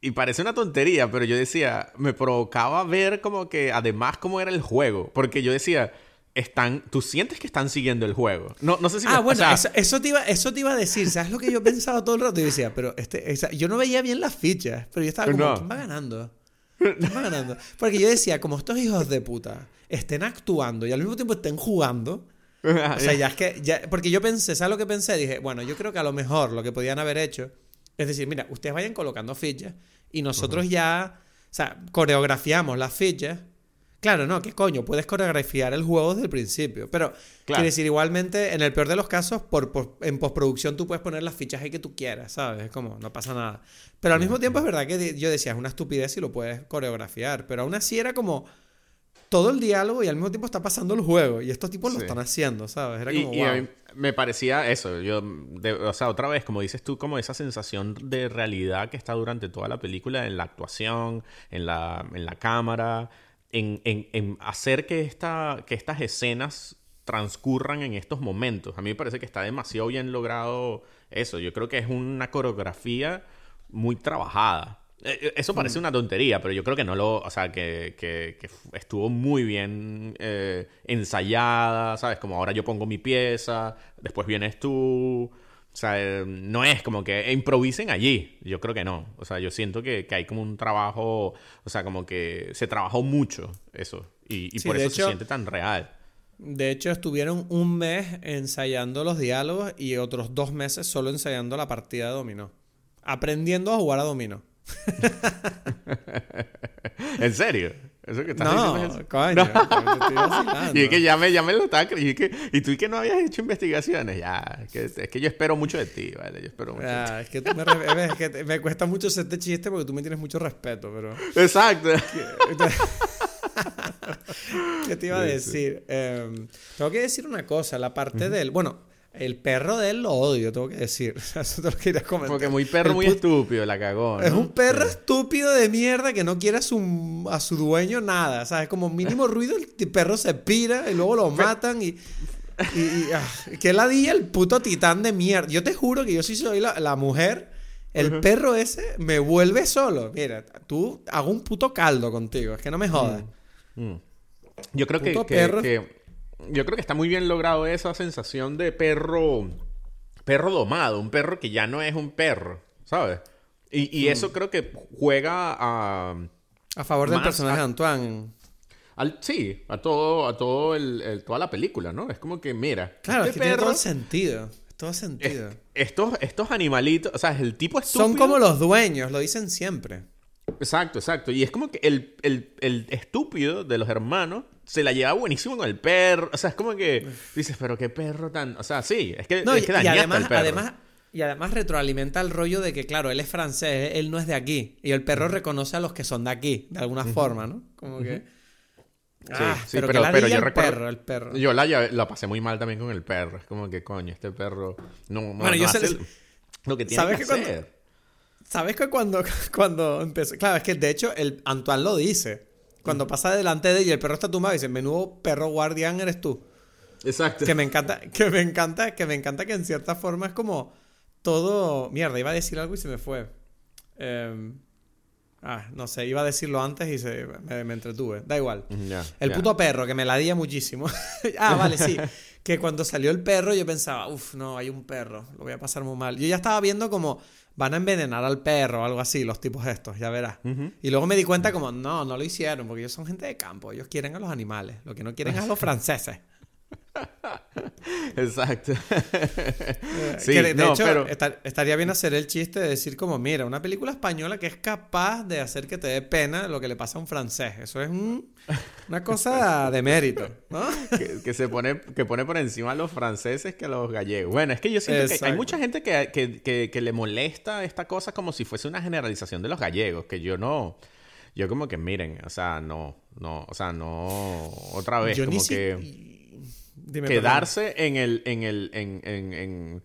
y parece una tontería, pero yo decía, me provocaba ver como que además cómo era el juego. Porque yo decía, están, tú sientes que están siguiendo el juego. No, no sé si me- Ah, o bueno, sea, eso, eso te iba, eso te iba a decir. ¿Sabes lo que yo pensaba todo el rato? Y decía, pero este, esa- yo no veía bien las fichas, pero yo estaba como, No. ¿quién va ganando? ¿Quién va ganando? Porque yo decía, como estos hijos de puta estén actuando y al mismo tiempo estén jugando. [laughs] O sea, ya es que. Ya, porque yo pensé, ¿sabes lo que pensé? Dije, bueno, yo creo que a lo mejor lo que podían haber hecho es decir, mira, ustedes vayan colocando fichas y nosotros ya. O sea, coreografiamos las fichas. Claro, no, ¿qué coño? Puedes coreografiar el juego desde el principio. Pero, Claro. quiero decir, igualmente, en el peor de los casos, por, por- en postproducción tú puedes poner las fichas ahí que tú quieras, ¿sabes? Es como, no pasa nada. Pero al mismo tiempo es verdad que yo decía, es una estupidez y lo puedes coreografiar. Pero aún así era como todo el diálogo y al mismo tiempo está pasando el juego. Y estos tipos lo están haciendo, ¿sabes? Era como, y a wow. mí me parecía eso. Yo, de- o sea, otra vez, como dices tú, como esa sensación de realidad que está durante toda la película, en la actuación, en la, en la cámara, en, en- en hacer que, esta, que estas escenas transcurran en estos momentos. A mí me parece que está demasiado bien logrado eso. Yo creo que es una coreografía muy trabajada. Eh, eh, Eso parece una tontería, pero yo creo que no lo, o sea, que, que- estuvo muy bien eh, ensayada, ¿sabes? Como ahora yo pongo mi pieza, después vienes tú. O sea, eh, no es como que improvisen allí. Yo creo que no. O sea, yo siento que, que hay como un trabajo, o sea, como que se trabajó mucho eso. Y, y Sí, por eso se siente tan real. De hecho, estuvieron un mes ensayando los diálogos y otros dos meses solo ensayando la partida de dominó. Aprendiendo a jugar a dominó. [laughs] ¿En serio? ¿Eso que estás diciendo es No, coño. te vacilando. [laughs] Y es que ya me, ya me lo estaba cre- y, que, y tú y que no habías hecho investigaciones. Ya, es que, es que yo espero mucho de ti, ¿vale? Yo espero mucho. de Ah, es que, tú me, re- es que te- me cuesta mucho hacerte chiste porque tú me tienes mucho respeto, pero... Exacto. [laughs] [laughs] ¿Qué te iba a decir? Em, tengo que decir una cosa, la parte del... Bueno, el perro de él lo odio, tengo que decir. [laughs] O sea, Eso te lo quería comentar. Porque muy perro, El muy estúpido, la cagó. Es un perro estúpido de mierda que no quiere a su, a su dueño nada. ¿Sabes? Como mínimo [laughs] ruido, el perro se pira y luego lo matan y... Y, y ah, que ladilla el puto titán de mierda. Yo te juro que yo sí soy la, la mujer. El perro ese me vuelve solo. Mira, tú hago un puto caldo contigo. Es que no me jodas. Mm. Yo creo que, Puto que- que- yo creo que está muy bien logrado esa sensación de perro perro domado, un perro que ya no es un perro, ¿sabes? Y, Mm. y eso creo que juega a A favor del personaje de Antoine. al, sí, a todo a todo el, el- toda la película, ¿no? Es como que mira, Claro, este es que tiene todo sentido. Todo es- sentido. estos estos animalitos, o sea, el tipo estúpido. Son como los dueños, lo dicen siempre. Exacto, exacto. Y es como que el, el, el estúpido de los hermanos se la lleva buenísimo con el perro. O sea, es como que dices, pero qué perro tan. O sea, sí, es que, No, es que y además, al perro. además, y además retroalimenta el rollo de que, claro, él es francés, él no es de aquí. Y el perro reconoce a los que son de aquí, de alguna forma, ¿no? Como que. Ah, sí, pero, pero- que la pero yo el recuerdo- perro, el perro. Yo la, la pasé muy mal también con el perro. Es como que, coño, este perro no, no, Bueno, no yo hace sé- el- lo que tiene ¿Sabes que que cuando- hacer. ¿Sabes que cuando, [laughs] cuando empezó? Claro, es que de hecho el Antoine lo dice. Cuando pasa delante de él y el perro está tumbado, dice, menudo perro guardián eres tú. Exacto. Que me encanta, [laughs] que me encanta, que me encanta que en cierta forma es como todo. Mierda, iba a decir algo y se me fue. Em, ah, no sé, iba a decirlo antes y se, me, me entretuve. Da igual. Ya, El puto perro, que me ladilla muchísimo. [laughs] ah, vale, sí. [laughs] Que cuando salió el perro yo pensaba, uff, no, hay un perro, lo voy a pasar muy mal. Yo ya estaba viendo como van a envenenar al perro o algo así, los tipos estos, ya verás. Y luego me di cuenta como, no, no lo hicieron, porque ellos son gente de campo, ellos quieren a los animales, lo que no quieren es a los [laughs] franceses. [laughs] Exacto. sí, Que de, de no, hecho, pero... estaría bien hacer el chiste de decir como, mira, una película española que es capaz de hacer que te dé pena lo que le pasa a un francés. Eso es un- una cosa de mérito, ¿no? [laughs] que, que se pone que pone por encima a los franceses que a los gallegos. Bueno, es que yo siento que hay Exacto. mucha gente que, que, le molesta esta cosa como si fuese una generalización de los gallegos, que yo no yo como que miren, o sea, no, no, o sea, no otra vez Yo como ni si- que Dime, quedarse en el en el en, en, en,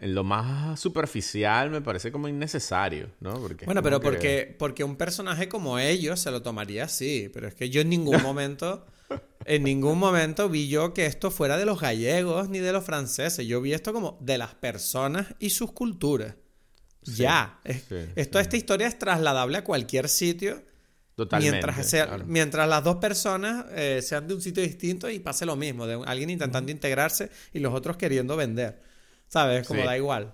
en lo más superficial me parece como innecesario, ¿no? Porque Bueno, pero que- porque, porque un personaje como ellos se lo tomaría así. Pero es que yo en ningún [laughs] momento, en ningún momento vi yo que esto fuera de los gallegos ni de los franceses. Yo vi esto como de las personas y sus culturas. ya. Es- sí, esto, esta historia es trasladable a cualquier sitio. Totalmente, Mientras, sea- claro. mientras las dos personas eh, sean de un sitio distinto y pase lo mismo, de alguien intentando integrarse y los otros queriendo vender. ¿Sabes? Como Sí. da igual.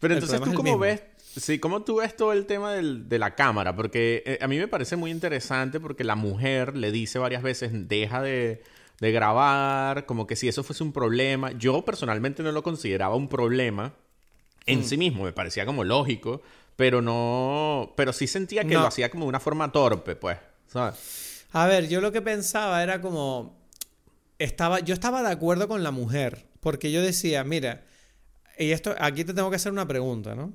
Pero El entonces tú cómo mismo. ves, sí, cómo tú ves todo el tema del- de la cámara, porque eh, a mí me parece muy interesante porque la mujer le dice varias veces deja de, de grabar, como que si eso fuese un problema. Yo personalmente no lo consideraba un problema en Hmm. sí mismo, me parecía como lógico, pero no, pero sí sentía que No. lo hacía como de una forma torpe, pues, ¿sabes? A ver, yo lo que pensaba era como. Estaba, yo estaba de acuerdo con la mujer. Porque yo decía, mira, y esto, aquí te tengo que hacer una pregunta, ¿no?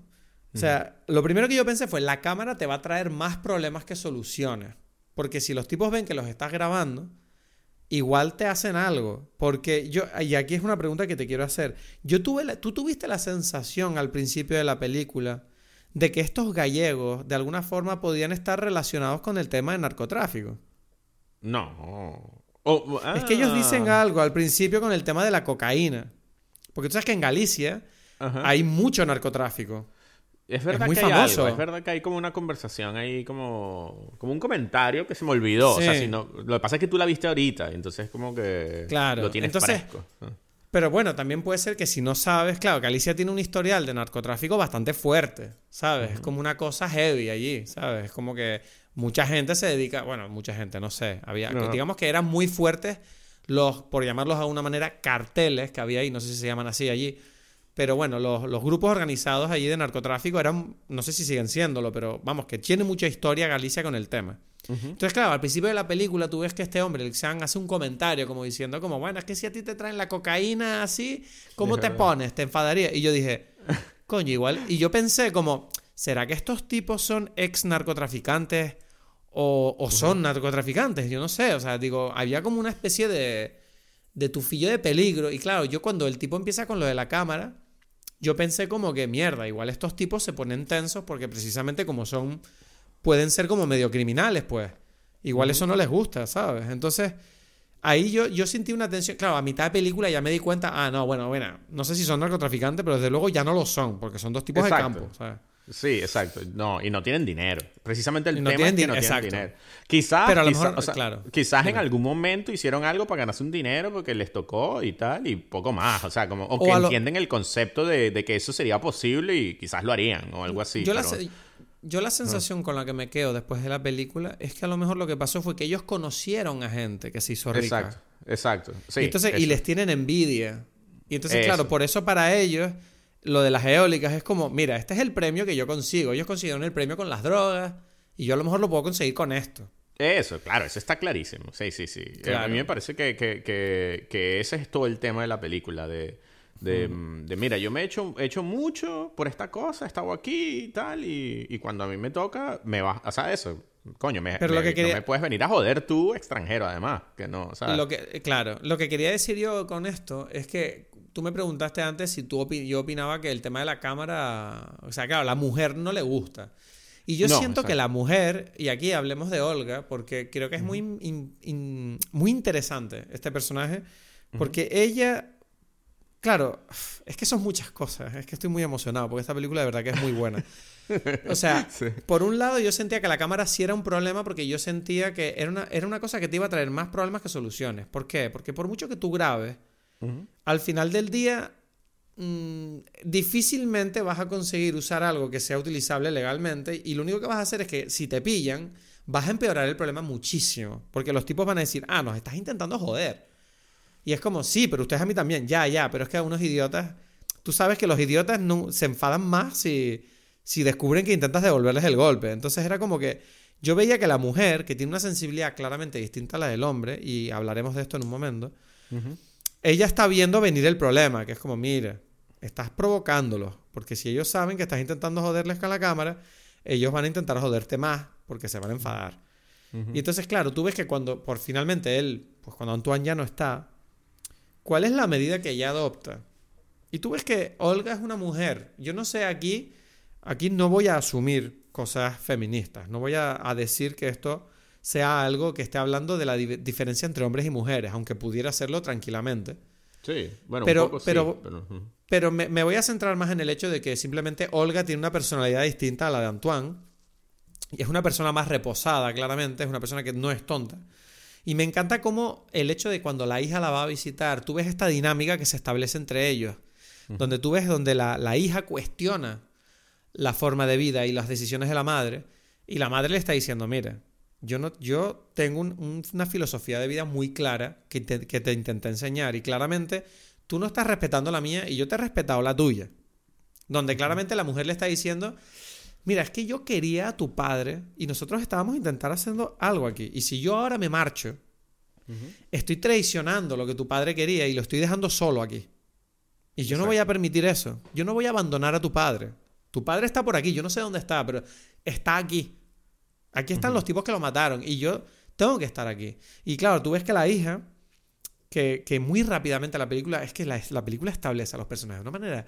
O sea, lo primero que yo pensé fue, la cámara te va a traer más problemas que soluciones. Porque si los tipos ven que los estás grabando, igual te hacen algo. Porque yo, y aquí es una pregunta que te quiero hacer. Yo tuve la- tú tuviste la sensación al principio de la película de que estos gallegos de alguna forma podían estar relacionados con el tema de narcotráfico. No. O- Es que ellos dicen ah, algo al principio con el tema de la cocaína. Porque tú sabes que en Galicia ajá. hay mucho narcotráfico. Es verdad muy que hay famoso. algo, es verdad que hay como una conversación ahí, como, como un comentario que se me olvidó. O sea, si no, lo que pasa es que tú la viste ahorita, entonces como que Claro, lo tienes entonces- fresco. Pero bueno, también puede ser que si no sabes, claro, Galicia tiene un historial de narcotráfico bastante fuerte, ¿sabes? Es como una cosa heavy allí, ¿sabes? Es como que mucha gente se dedica, bueno, mucha gente, no sé, había, No. digamos que eran muy fuertes los, por llamarlos de alguna manera, carteles que había ahí, no sé si se llaman así allí, pero bueno, los, los grupos organizados allí de narcotráfico eran, no sé si siguen siéndolo, pero vamos, que tiene mucha historia Galicia con el tema. Entonces, claro, al principio de la película tú ves que este hombre, el Xan, hace un comentario como diciendo como, bueno, es que si a ti te traen la cocaína así, ¿cómo te pones? Te enfadaría. Y yo dije, [laughs] coño, igual. Y yo pensé como, ¿será que estos tipos son ex narcotraficantes o, o son narcotraficantes? Yo no sé, o sea, digo, había como una especie de, de tufillo de peligro. Y claro, yo cuando el tipo empieza con lo de la cámara, yo pensé como que mierda, igual estos tipos se ponen tensos porque precisamente como son, pueden ser como medio criminales, pues. Igual eso no les gusta, ¿sabes? Entonces, ahí yo, yo sentí una tensión. Claro, a mitad de película ya me di cuenta, ah, no, bueno, bueno, no sé si son narcotraficantes, pero desde luego ya no lo son, porque son dos tipos de campo, ¿sabes? Sí, exacto. No, y no tienen dinero. Precisamente el tema es que no tienen dinero. Quizás, Pero claro, quizás en algún momento hicieron algo para ganarse un dinero porque les tocó y tal, y poco más. O sea, como, o, que entienden el concepto de, que eso sería posible y quizás lo harían o algo así. Yo, la, yo la sensación con la que me quedo después de la película es que a lo mejor lo que pasó fue que ellos conocieron a gente que se hizo rica. Exacto, exacto. Sí, y, entonces, y les tienen envidia. Y entonces, claro, por eso para ellos lo de las eólicas es como, mira, este es el premio que yo consigo. Ellos consiguieron el premio con las drogas y yo a lo mejor lo puedo conseguir con esto. Eso, claro, eso está clarísimo. Sí, sí, sí. A mí me parece que, que, que, que, ese es todo el tema de la película. De, de, mm, mira, yo me he hecho, he hecho mucho por esta cosa, he estado aquí y tal, y, y cuando a mí me toca, me va, o sea, eso, coño, me, Pero lo que no me puedes venir a joder tú, extranjero, además, que no, ¿sabes? Lo que, claro, lo que quería decir yo con esto es que tú me preguntaste antes si tú yo opinaba que el tema de la cámara, o sea, claro, a la mujer no le gusta. Y yo siento que la mujer, y aquí hablemos de Olga, porque creo que es muy, muy interesante este personaje, porque ella, claro, es que son muchas cosas, es que estoy muy emocionado, porque esta película de verdad que es muy buena. O sea, [laughs] por un lado yo sentía que la cámara sí era un problema porque yo sentía que era una, era una cosa que te iba a traer más problemas que soluciones. ¿Por qué? Porque por mucho que tú grabes, al final del día, mm, difícilmente vas a conseguir usar algo que sea utilizable legalmente y lo único que vas a hacer es que si te pillan, vas a empeorar el problema muchísimo. Porque los tipos van a decir, ah, nos estás intentando joder. Y es como, sí, pero ustedes a mí también, ya, ya, pero es que a unos idiotas, tú sabes que los idiotas no, se enfadan más si, si descubren que intentas devolverles el golpe. Entonces era como que yo veía que la mujer, que tiene una sensibilidad claramente distinta a la del hombre, y hablaremos de esto en un momento, ella está viendo venir el problema, que es como, mira, estás provocándolo, porque si ellos saben que estás intentando joderles con la cámara, ellos van a intentar joderte más, porque se van a enfadar. Y entonces, claro, tú ves que cuando, por finalmente él, pues cuando Antoine ya no está, ¿cuál es la medida que ella adopta? Y tú ves que Olga es una mujer. Yo no sé aquí, aquí no voy a asumir cosas feministas, no voy a, a decir que esto sea algo que esté hablando de la diferencia entre hombres y mujeres, aunque pudiera hacerlo tranquilamente. Sí, bueno, pero, un poco pero, pero, me, voy a centrar más en el hecho de que simplemente Olga tiene una personalidad distinta a la de Antoine. Y es una persona más reposada, claramente, es una persona que no es tonta. Y me encanta cómo el hecho de cuando la hija la va a visitar, tú ves esta dinámica que se establece entre ellos, donde tú ves donde la, la hija cuestiona la forma de vida y las decisiones de la madre, y la madre le está diciendo, mira, yo, no, yo tengo una filosofía de vida muy clara que te, que te intenté enseñar y claramente tú no estás respetando la mía y yo te he respetado la tuya. Donde claramente la mujer le está diciendo, mira, es que yo quería a tu padre y nosotros estábamos intentando haciendo algo aquí. Y si yo ahora me marcho, estoy traicionando lo que tu padre quería y lo estoy dejando solo aquí. Y yo no voy a permitir eso. Yo no voy a abandonar a tu padre. Tu padre está por aquí, yo no sé dónde está, pero está aquí. Aquí están los tipos que lo mataron y yo tengo que estar aquí. Y claro, tú ves que la hija, que, que muy rápidamente la película, es que la, la, película establece a los personajes de una manera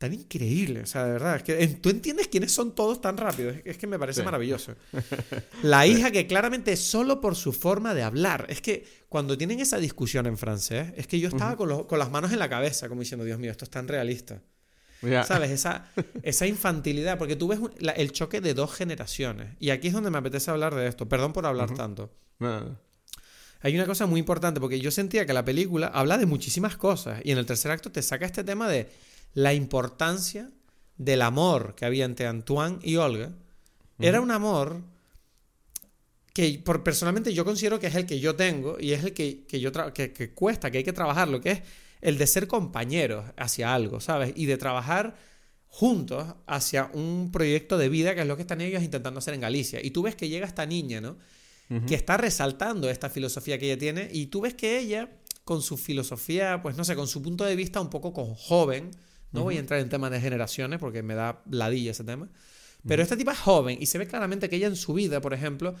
tan increíble. O sea, de verdad, es que tú entiendes quiénes son todos tan rápido. Es, que me parece maravilloso. [laughs] La hija que claramente solo por su forma de hablar. Es que cuando tienen esa discusión en francés, es que yo estaba con, con las manos en la cabeza, como diciendo, Dios mío, esto es tan realista. ¿Sabes? Esa, [laughs] esa infantilidad, porque tú ves el choque de dos generaciones. Y aquí es donde me apetece hablar de esto. Perdón por hablar tanto. Hay una cosa muy importante, porque yo sentía que la película habla de muchísimas cosas. Y en el tercer acto te saca este tema de la importancia del amor que había entre Antoine y Olga. Era un amor que por, personalmente yo considero que es el que yo tengo y es el que, yo que, que cuesta, que hay que trabajarlo, que es el de ser compañeros hacia algo, ¿sabes? Y de trabajar juntos hacia un proyecto de vida, que es lo que están ellos intentando hacer en Galicia. Y tú ves que llega esta niña, ¿no? Que está resaltando esta filosofía que ella tiene y tú ves que ella, con su filosofía, pues no sé, con su punto de vista un poco con joven, no voy a entrar en temas de generaciones porque me da ladilla ese tema, pero esta tipa es joven y se ve claramente que ella en su vida, por ejemplo,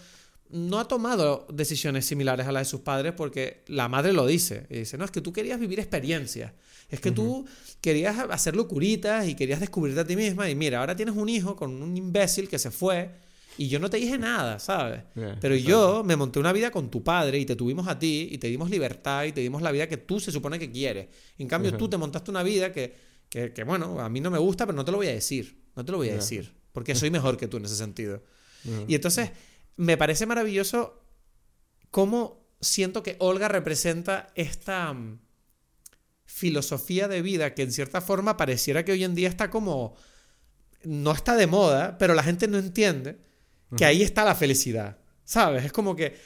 no ha tomado decisiones similares a las de sus padres porque la madre lo dice. Y dice, no, es que tú querías vivir experiencias. Es que tú querías hacer locuritas y querías descubrirte a ti misma. Y mira, ahora tienes un hijo con un imbécil que se fue Y yo no te dije nada, ¿sabes? Yeah, Pero yo me monté una vida con tu padre y te tuvimos a ti y te dimos libertad y te dimos la vida que tú se supone que quieres. En cambio, tú te montaste una vida que, que, que, bueno, a mí no me gusta, pero no te lo voy a decir. No te lo voy a decir. Porque soy mejor que tú en ese sentido. Y entonces, me parece maravilloso cómo siento que Olga representa esta mm, filosofía de vida que en cierta forma pareciera que hoy en día está como... No está de moda, pero la gente no entiende que ahí está la felicidad. ¿Sabes? Es como que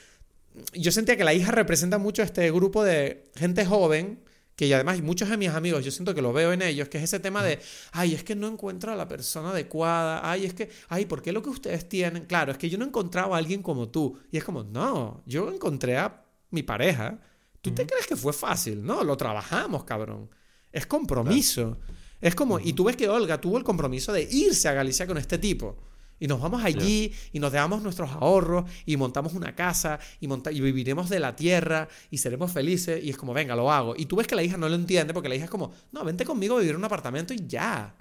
yo sentía que la hija representa mucho este grupo de gente joven, que y además muchos de mis amigos, yo siento que lo veo en ellos, que es ese tema de, ay, es que no encuentro a la persona adecuada, ay, es que, ay, ¿por qué lo que ustedes tienen? Claro, es que yo no encontraba a alguien como tú. Y es como, no, yo encontré a mi pareja. ¿Tú te crees que fue fácil? No, lo trabajamos, cabrón. Es compromiso. Es como, y tú ves que Olga tuvo el compromiso de irse a Galicia con este tipo. Y nos vamos allí y nos dejamos nuestros ahorros y montamos una casa y, monta y viviremos de la tierra y seremos felices. Y es como, venga, lo hago. Y tú ves que la hija no lo entiende porque la hija es como, no, vente conmigo a vivir en un apartamento y ya.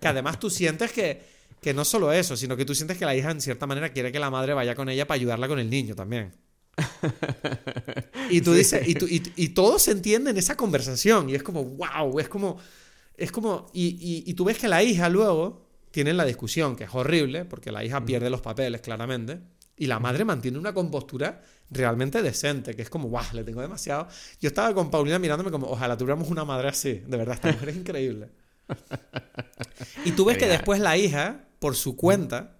Que además tú sientes que, que no solo eso, sino que tú sientes que la hija en cierta manera quiere que la madre vaya con ella para ayudarla con el niño también. Y tú dices, y, tú- y- y todo se entiende en esa conversación. Y es como, wow, es como, es como, y, y- y tú ves que la hija luego tiene la discusión, que es horrible, porque la hija pierde los papeles claramente. Y la madre mantiene una compostura realmente decente, que es como, guau, le tengo demasiado. Yo estaba con Paulina mirándome como, ojalá tuviéramos una madre así. De verdad, esta mujer es increíble. [laughs] Y tú ves que después la hija, por su cuenta,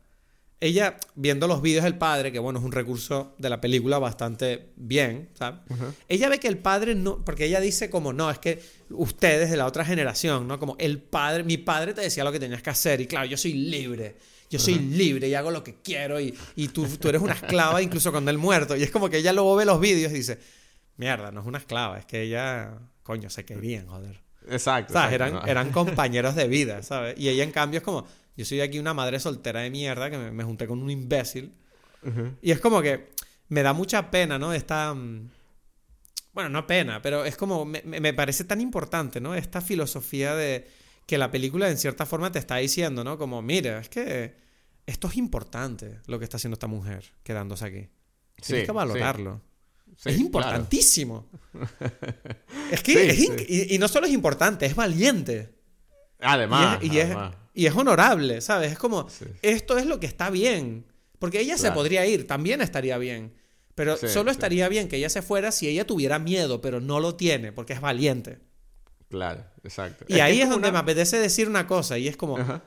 ella viendo los vídeos del padre, que bueno, es un recurso de la película bastante bien, ¿sabes? Ella ve que el padre no, porque ella dice como, no, es que ustedes de la otra generación, ¿no? Como el padre, mi padre te decía lo que tenías que hacer y claro, yo soy libre. Yo soy libre y hago lo que quiero y, y tú, tú eres una esclava incluso cuando él muerto. Y es como que ella luego ve los vídeos y dice, mierda, no es una esclava, es que ella, coño, se querían, joder. Exacto. ¿Sabes? exacto, Eran, ¿no? eran [laughs] compañeros de vida, ¿sabes? Y ella, en cambio, es como, yo soy aquí una madre soltera de mierda que me, me junté con un imbécil. Y es como que me da mucha pena, ¿no? Esta... mm, Bueno, no pena, pero es como, me, me- parece tan importante, ¿no? Esta filosofía de que la película en cierta forma te está diciendo, ¿no? Como, mira, es que esto es importante lo que está haciendo esta mujer quedándose aquí. Tienes Sí, que valorarlo. sí, es claro. importantísimo. [laughs] es que es y, y no solo es importante, es valiente. Además, y, es, y, es, además. Y es honorable, ¿sabes? Es como, Sí. esto es lo que está bien. Porque ella se podría ir, también estaría bien. Pero Sí, solo sí. estaría bien que ella se fuera si ella tuviera miedo, pero no lo tiene, porque es valiente. Claro, exacto. Y ahí es donde me apetece decir una cosa, y es como, Ajá.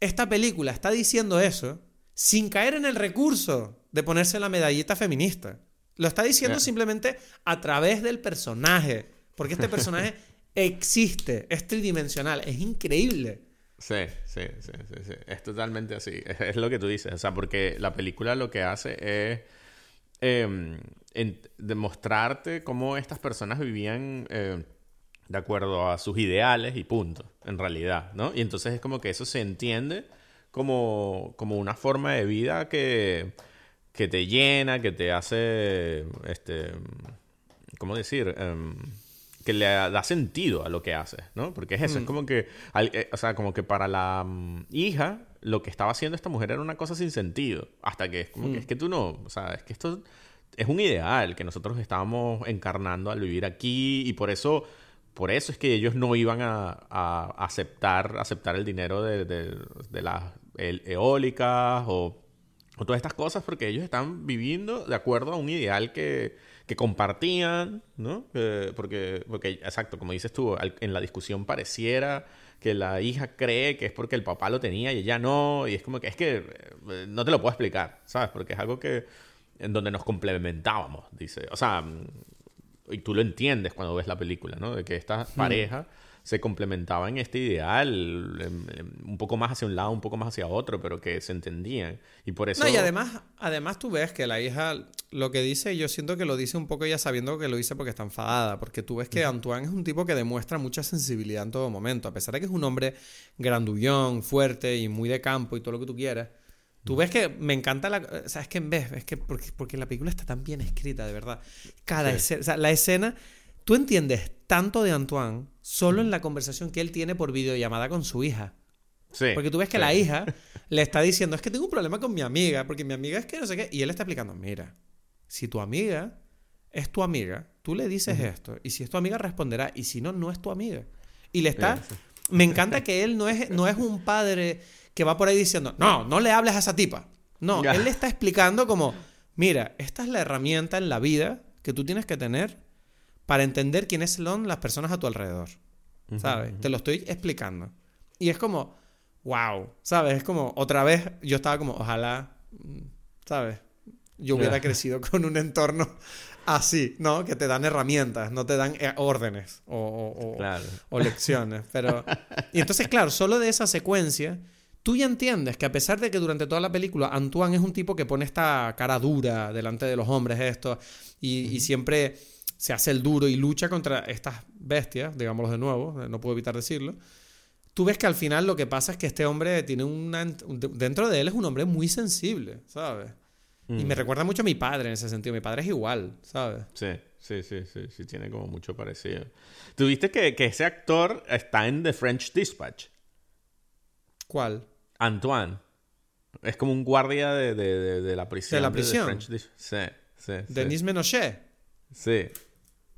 esta película está diciendo eso sin caer en el recurso de ponerse la medallita feminista. Lo está diciendo simplemente a través del personaje, porque este personaje [laughs] existe, es tridimensional, es increíble. Sí, sí, sí, sí, sí. Es totalmente así. [laughs] Es, lo que tú dices. O sea, porque la película lo que hace es en- demostrarte cómo estas personas vivían eh, de acuerdo a sus ideales y punto, en realidad, ¿no? Y entonces es como que eso se entiende como, como una forma de vida que, que te llena, que te hace, este, ¿cómo decir? Em, que le da sentido a lo que haces, ¿no? Porque es eso, es como que, al- eh, o sea, como que para la mm, hija, lo que estaba haciendo esta mujer era una cosa sin sentido, hasta que es como que es que tú no, o sea, es que esto es un ideal que nosotros estábamos encarnando al vivir aquí y por eso, por eso es que ellos no iban a, a aceptar, aceptar el dinero de, de- de las eólicas o o todas estas cosas porque ellos están viviendo de acuerdo a un ideal que, que compartían, ¿no? Eh, porque, porque, exacto, como dices tú, al- en la discusión pareciera que la hija cree que es porque el papá lo tenía y ella no, y es como que es que eh, no te lo puedo explicar, ¿sabes? Porque es algo que en donde nos complementábamos, dice. O sea, y tú lo entiendes cuando ves la película, ¿no? De que esta pareja se complementaba en este ideal, un poco más hacia un lado, un poco más hacia otro, pero que se entendían. Y por eso... No, y además, además tú ves que la hija lo que dice, yo siento que lo dice un poco ella sabiendo que lo dice porque está enfadada, porque tú ves que Antoine es un tipo que demuestra mucha sensibilidad en todo momento, a pesar de que es un hombre grandullón, fuerte y muy de campo y todo lo que tú quieras. Tú ves que me encanta la... O sea, es que en vez, es que porque, porque la película está tan bien escrita, de verdad. Cada Sí. escena, o sea, la escena, tú entiendes tanto de Antoine solo en la conversación que él tiene por videollamada con su hija. Sí. Porque tú ves que sí. la hija le está diciendo, es que tengo un problema con mi amiga, porque mi amiga es que no sé qué. Y él está explicando, mira, si tu amiga es tu amiga, tú le dices esto. Y si es tu amiga, responderá. Y si no, no es tu amiga. Y le está... Sí. Me encanta que él no es, no es un padre que va por ahí diciendo, no, no le hables a esa tipa. No, él le está explicando como, mira, esta es la herramienta en la vida que tú tienes que tener para entender quiénes son las personas a tu alrededor. ¿Sabes? Te lo estoy explicando. Y es como, wow, ¿sabes? Es como, otra vez, yo estaba como, ojalá, mm, ¿sabes? Yo hubiera crecido con un entorno así, ¿no? Que te dan herramientas, no te dan eh, órdenes o, o- o- Claro. o lecciones. Pero. Y entonces, claro, solo de esa secuencia, tú ya entiendes que a pesar de que durante toda la película Antoine es un tipo que pone esta cara dura delante de los hombres, esto, y, y siempre se hace el duro y lucha contra estas bestias, digámoslo de nuevo, eh, no puedo evitar decirlo. Tú ves que al final lo que pasa es que este hombre tiene una. un- Dentro de él es un hombre muy sensible, ¿sabes? Y Mm. me recuerda mucho a mi padre en ese sentido. Mi padre es igual, ¿sabes? Sí, sí, sí, sí, sí, tiene como mucho parecido. ¿Tuviste que, que ese actor está en The French Dispatch? ¿Cuál? Antoine. Es como un guardia de, de, de, de la prisión. ¿De la prisión? French sí, sí, sí. Denis Menochet. Sí.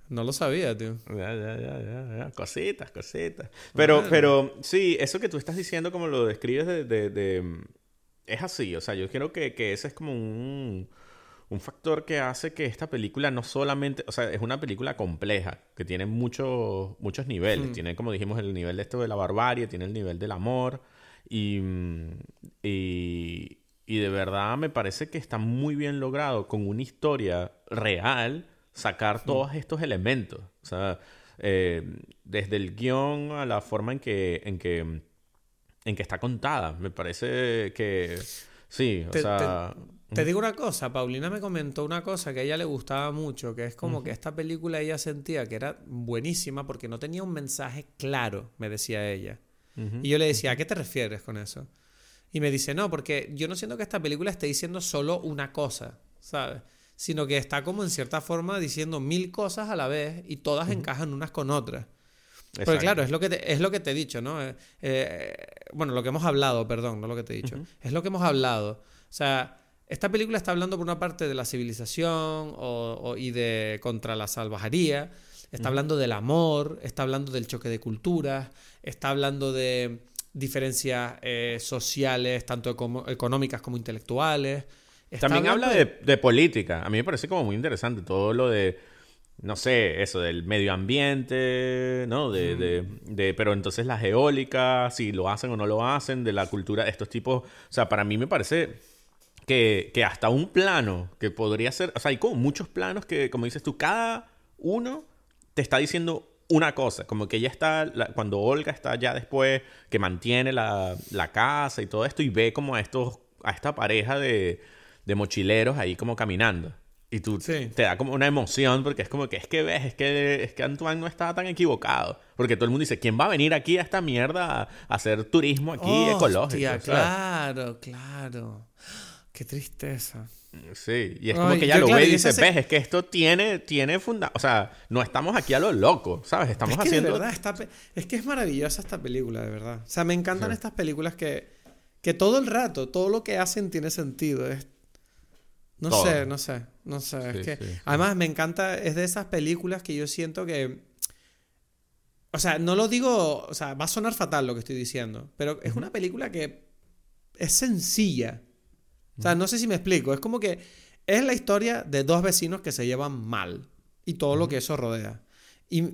No lo sabía, tío. Ya, ya, ya, ya, ya. Cositas, cositas. Pero, Bueno. pero sí, eso que tú estás diciendo, como lo describes de, de- de- Es así, o sea, yo creo que, que ese es como un, un factor que hace que esta película no solamente... O sea, es una película compleja, que tiene muchos muchos niveles. Tiene, como dijimos, el nivel de esto de la barbarie, tiene el nivel del amor. Y, y, y de verdad me parece que está muy bien logrado con una historia real sacar todos estos elementos. O sea, eh, desde el guion a la forma en que, en que, en que está contada. Me parece que sí, o Te- sea... Te digo una cosa, Paulina me comentó una cosa que a ella le gustaba mucho, que es como que esta película ella sentía que era buenísima porque no tenía un mensaje claro, me decía ella. Y yo le decía, ¿a qué te refieres con eso? Y me dice, no, porque yo no siento que esta película esté diciendo solo una cosa, ¿sabes? Sino que está como en cierta forma diciendo mil cosas a la vez y todas encajan unas con otras. Porque Exacto. claro, es lo que te, es lo que te he dicho, ¿no? Eh, eh, bueno, lo que hemos hablado, perdón, no lo que te he dicho. Es lo que hemos hablado. O sea, esta película está hablando por una parte de la civilización o- o- y de contra la salvajería. Está hablando del amor, está hablando del choque de culturas, está hablando de diferencias eh, sociales, tanto económicas como intelectuales. Está También habla de, de política. A mí me parece como muy interesante todo lo de, no sé, eso del medio ambiente, ¿no? De, de, de- pero entonces las eólicas, si lo hacen o no lo hacen, de la cultura de estos tipos. O sea, para mí me parece que, que hasta un plano que podría ser, o sea, hay como muchos planos que, como dices tú, cada uno te está diciendo una cosa, como que ella está, la- cuando Olga está ya después, que mantiene la, la casa y todo esto, y ve como a estos, a esta pareja de, de mochileros ahí como caminando. Y tú Sí. te da como una emoción porque es como que es que ves, es que, es que Antoine no estaba tan equivocado. Porque todo el mundo dice, ¿quién va a venir aquí a esta mierda a, hacer turismo aquí ecológico? Claro, claro. Qué tristeza. Sí, y es Ay, como que yo, lo claro, ve y dice, se- ves, es que esto tiene, tiene funda... O sea, no estamos aquí a lo loco, ¿sabes? Estamos es que de haciendo... verdad, esta pe- es que es maravillosa esta película, de verdad. O sea, me encantan Sí. estas películas que, que todo el rato, todo lo que hacen tiene sentido. Es, no Todo. sé, no sé, no sé. Sí, es que, sí, sí. Además, me encanta, es de esas películas que yo siento que... O sea, no lo digo, o sea, va a sonar fatal lo que estoy diciendo, pero es una película que es sencilla. O sea, no sé si me explico. Es como que es la historia de dos vecinos que se llevan mal y todo lo que eso rodea. Y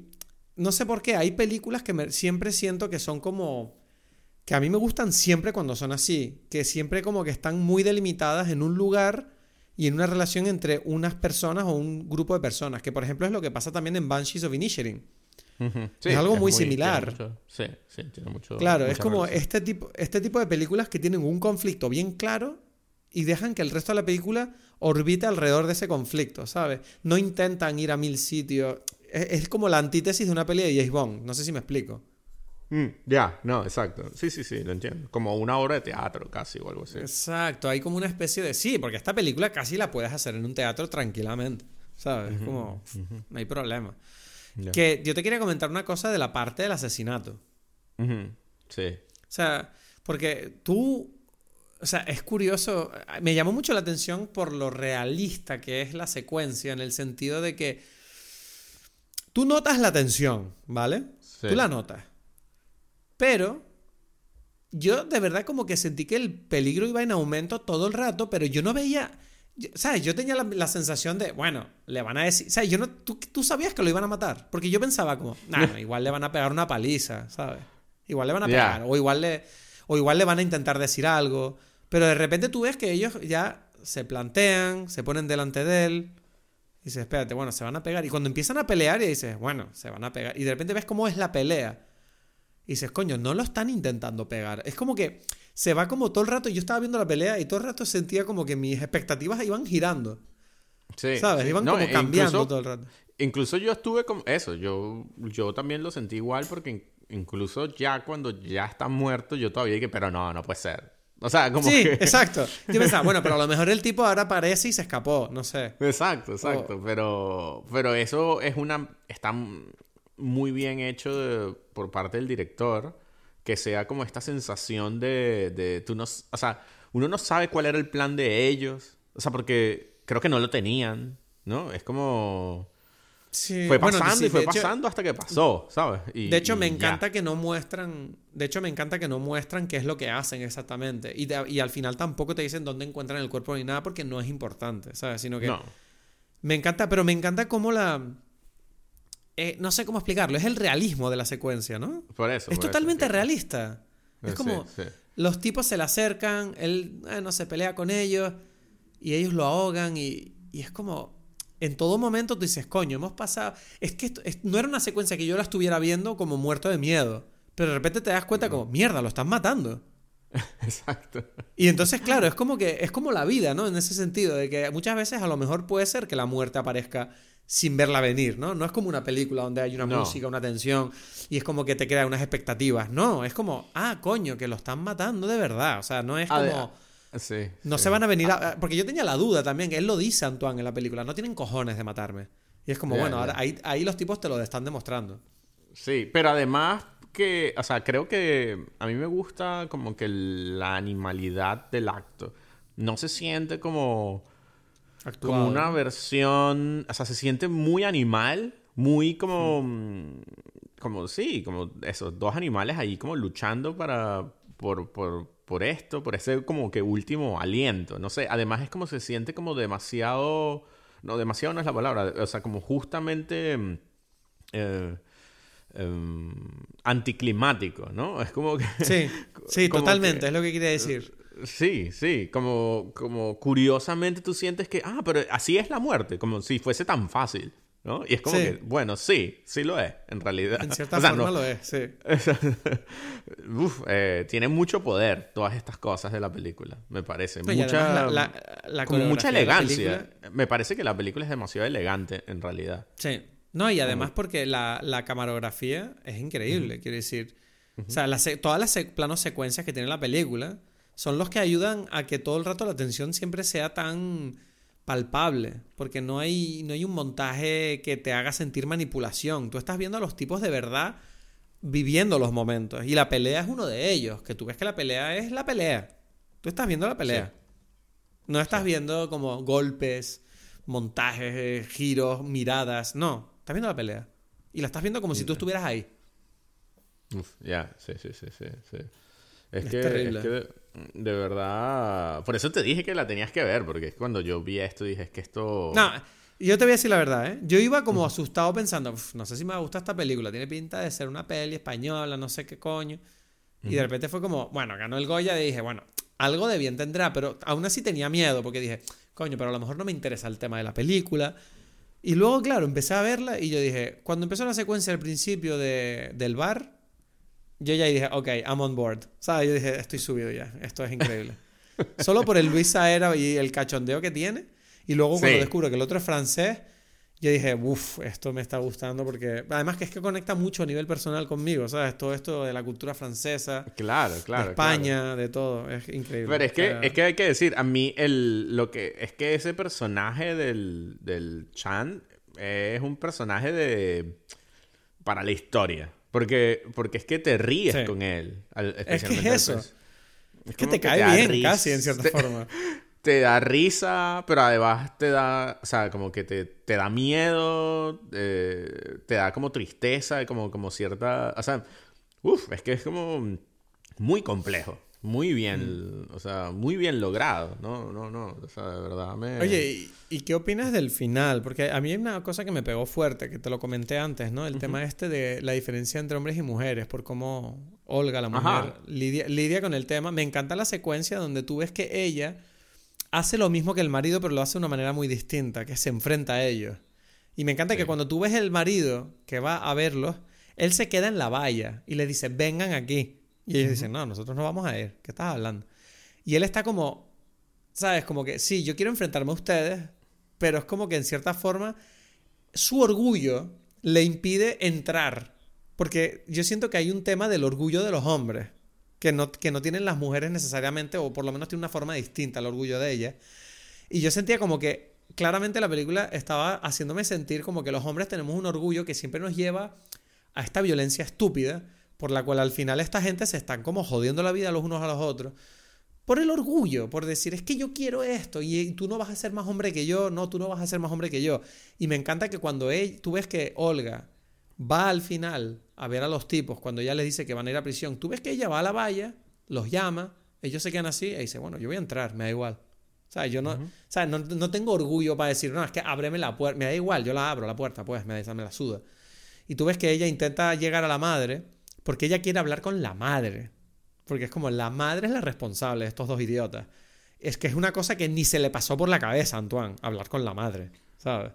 no sé por qué, hay películas que me- siempre siento que son como... que a mí me gustan siempre cuando son así, que siempre como que están muy delimitadas en un lugar y en una relación entre unas personas o un grupo de personas, que por ejemplo es lo que pasa también en Banshees of. Sí, Es algo muy tiene similar. mucho- sí, sí, tiene mucho... Claro, es como relación. este tipo, este tipo de películas que tienen un conflicto bien claro y dejan que el resto de la película orbite alrededor de ese conflicto, ¿sabes? No intentan ir a mil sitios. Es, es como la antítesis de una peli de James Bond. No sé si me explico. Mm, ya, no, exacto. Sí, sí, sí, lo entiendo. Como una obra de teatro casi o algo así. Exacto, hay como una especie de... Sí, porque esta película casi la puedes hacer en un teatro tranquilamente, ¿sabes? Es como... No hay problema. Que yo te quería comentar una cosa de la parte del asesinato. Sí. O sea, Porque tú, o sea, es curioso, me llamó mucho la atención por lo realista que es la secuencia, en el sentido de que tú notas la tensión, ¿vale? Tú la notas. Pero yo de verdad como que sentí que el peligro iba en aumento todo el rato, pero yo no veía... ¿Sabes? Yo tenía la, sensación de, bueno, le van a decir, ¿sabes? Yo no, tú, tú sabías que lo iban a matar, porque yo pensaba como, nah, [laughs] igual le van a pegar una paliza, ¿sabes? Igual le van a pegar, o, igual le, o igual le van a intentar decir algo, pero de repente tú ves que ellos ya se plantean, se ponen delante de él, y dices, espérate, bueno, se van a pegar, y cuando empiezan a pelear, y dices, bueno, se van a pegar, y de repente ves cómo es la pelea, y dices, coño, no lo están intentando pegar, es como que se va como todo el rato. Yo estaba viendo la pelea y todo el rato sentía como que mis expectativas iban girando. Sí, ¿Sabes? Iban como cambiando todo el rato. Incluso yo estuve con eso. Yo, yo también lo sentí igual porque incluso ya cuando ya está muerto, yo todavía dije, pero no, no puede ser. O sea, como sí, [laughs] exacto. Yo pensaba, bueno, pero a lo mejor el tipo ahora aparece y se escapó, no sé. Exacto, exacto. Pero, pero eso es una... Está muy bien hecho por parte del director que sea como esta sensación de, de tú no, o sea, uno no sabe cuál era el plan de ellos, o sea, porque creo que no lo tenían, ¿no? Es como... Sí, fue pasando y fue pasando hasta que pasó, ¿sabes? de hecho, me encanta que no muestran. De hecho, me encanta que no muestran qué es lo que hacen exactamente. Y, y, al final tampoco te dicen dónde encuentran el cuerpo ni nada porque no es importante, ¿sabes? Sino que. No. Me encanta, pero me encanta cómo la. Eh, no sé cómo explicarlo, es el realismo de la secuencia, ¿no? Por eso. Es totalmente realista. Es como los tipos se le acercan, él eh, no se pelea con ellos y ellos lo ahogan y, es como en todo momento tú dices, coño, hemos pasado. Es que esto, no era una secuencia que yo la estuviera viendo como muerto de miedo. Pero de repente te das cuenta como, mierda, lo están matando. [laughs] Exacto. Y entonces, claro, es como que es como la vida, ¿no? En ese sentido, de que muchas veces a lo mejor puede ser que la muerte aparezca sin verla venir, ¿no? No es como una película donde hay una música, una tensión y es como que te crea unas expectativas. No, es como, ah, coño, que lo están matando de verdad. O sea, no es como... Sí, no se van a venir a... Porque yo tenía la duda también, que él lo dice Antoine en la película, no tienen cojones de matarme. Y es como, bueno, ahora ahí, ahí los tipos te lo están demostrando. Sí, pero además que, o sea, creo que a mí me gusta como que la animalidad del acto. No se siente como como una versión, o sea, se siente muy animal, muy como, mm, como sí, como esos dos animales ahí como luchando para, por, por, por esto, por ese como que último aliento, no sé, además es como se siente como demasiado, no, demasiado no es la palabra, o sea, como justamente... Mm, eh, em, anticlimático, ¿no? Es como que... Sí, [laughs] sí, totalmente, es lo que quiere decir. Sí, sí, como, como curiosamente tú sientes que, ah, pero así es la muerte, como si fuese tan fácil, ¿no? Y es como que, bueno, sí, sí lo es, en realidad. En cierta [laughs] forma lo es, sí. [laughs] Uf, eh, tiene mucho poder todas estas cosas de la película, me parece. mucha, mucha elegancia. Me parece que la película es demasiado elegante, en realidad. Sí. No, y además porque la, la camarografía es increíble, quiero decir. O sea, todas las planos secuencias que tiene la película son los que ayudan a que todo el rato la atención siempre sea tan palpable, porque no hay, no hay un montaje que te haga sentir manipulación. Tú estás viendo a los tipos de verdad viviendo los momentos. Y la pelea es uno de ellos, que tú ves que la pelea es la pelea. Tú estás viendo la pelea. No estás viendo como golpes, montajes, eh, giros, miradas. No, estás viendo la pelea. Y la estás viendo como si tú estuvieras ahí. ya, sí, sí, sí, sí. Es, que, terrible. Es que de, verdad. Por eso te dije que la tenías que ver, porque es cuando yo vi esto dije, es que esto. No, yo te voy a decir la verdad, ¿eh? Yo iba como asustado pensando, no sé si me gusta esta película, tiene pinta de ser una peli española, no sé qué coño. Y de repente fue como, bueno, ganó el Goya y dije, bueno, algo de bien tendrá, pero aún así tenía miedo porque dije, coño, pero a lo mejor no me interesa el tema de la película. Y luego, claro, empecé a verla y yo dije, cuando empezó la secuencia al principio de, del bar, yo ya dije, ok, I'm on board. ¿Sabes? Yo dije, estoy subido ya. Esto es increíble. [laughs] Solo por el Luis Saera y el cachondeo que tiene. Y luego cuando descubro que el otro es francés, yo dije, uff, esto me está gustando porque además que es que conecta mucho a nivel personal conmigo, ¿sabes? Todo esto de la cultura francesa. Claro, claro. De España, de todo. Es increíble. Pero es que, es que hay que decir, a mí el, lo que es que ese personaje del, del Chan es un personaje de... para la historia. Porque, porque es que te ríes con él. es que es eso. Es que te cae bien, casi, en cierta [laughs] forma. Te da risa, pero además te da, o sea, como que te, te da miedo, eh, te da como tristeza, como, como cierta, o sea, uff, es que es como muy complejo. Muy bien, mm. o sea, muy bien logrado, ¿no? No, no, o sea, de verdad me... Oye, ¿y, qué opinas del final? Porque a mí hay una cosa que me pegó fuerte, que te lo comenté antes, ¿no? El tema este de la diferencia entre hombres y mujeres, por cómo Olga, la mujer, lidia, lidia, con el tema. Me encanta la secuencia donde tú ves que ella hace lo mismo que el marido, pero lo hace de una manera muy distinta, que se enfrenta a ellos. Y me encanta que cuando tú ves el marido que va a verlos, él se queda en la valla y le dice, vengan aquí. Y ellos dicen, no, nosotros no vamos a ir. ¿Qué estás hablando? Y él está como, ¿sabes? Como que, sí, yo quiero enfrentarme a ustedes, pero es como que en cierta forma su orgullo le impide entrar. Porque yo siento que hay un tema del orgullo de los hombres, que no, que no tienen las mujeres necesariamente, o por lo menos tiene una forma distinta el orgullo de ellas. Y yo sentía como que claramente la película estaba haciéndome sentir como que los hombres tenemos un orgullo que siempre nos lleva a esta violencia estúpida por la cual al final esta gente se están como jodiendo la vida los unos a los otros. Por el orgullo, por decir, es que yo quiero esto y tú no vas a ser más hombre que yo, no, tú no vas a ser más hombre que yo. Y me encanta que cuando él, tú ves que Olga va al final a ver a los tipos, cuando ella les dice que van a ir a prisión, tú ves que ella va a la valla, los llama, ellos se quedan así y dice, bueno, yo voy a entrar, me da igual. O sea, yo no, o sea, no, no, tengo orgullo para decir, no, es que ábreme la puerta, me da igual, yo la abro la puerta, pues, me, me la suda. Y tú ves que ella intenta llegar a la madre porque ella quiere hablar con la madre. Porque es como la madre es la responsable de estos dos idiotas. Es que es una cosa que ni se le pasó por la cabeza a Antoine, hablar con la madre, ¿sabes?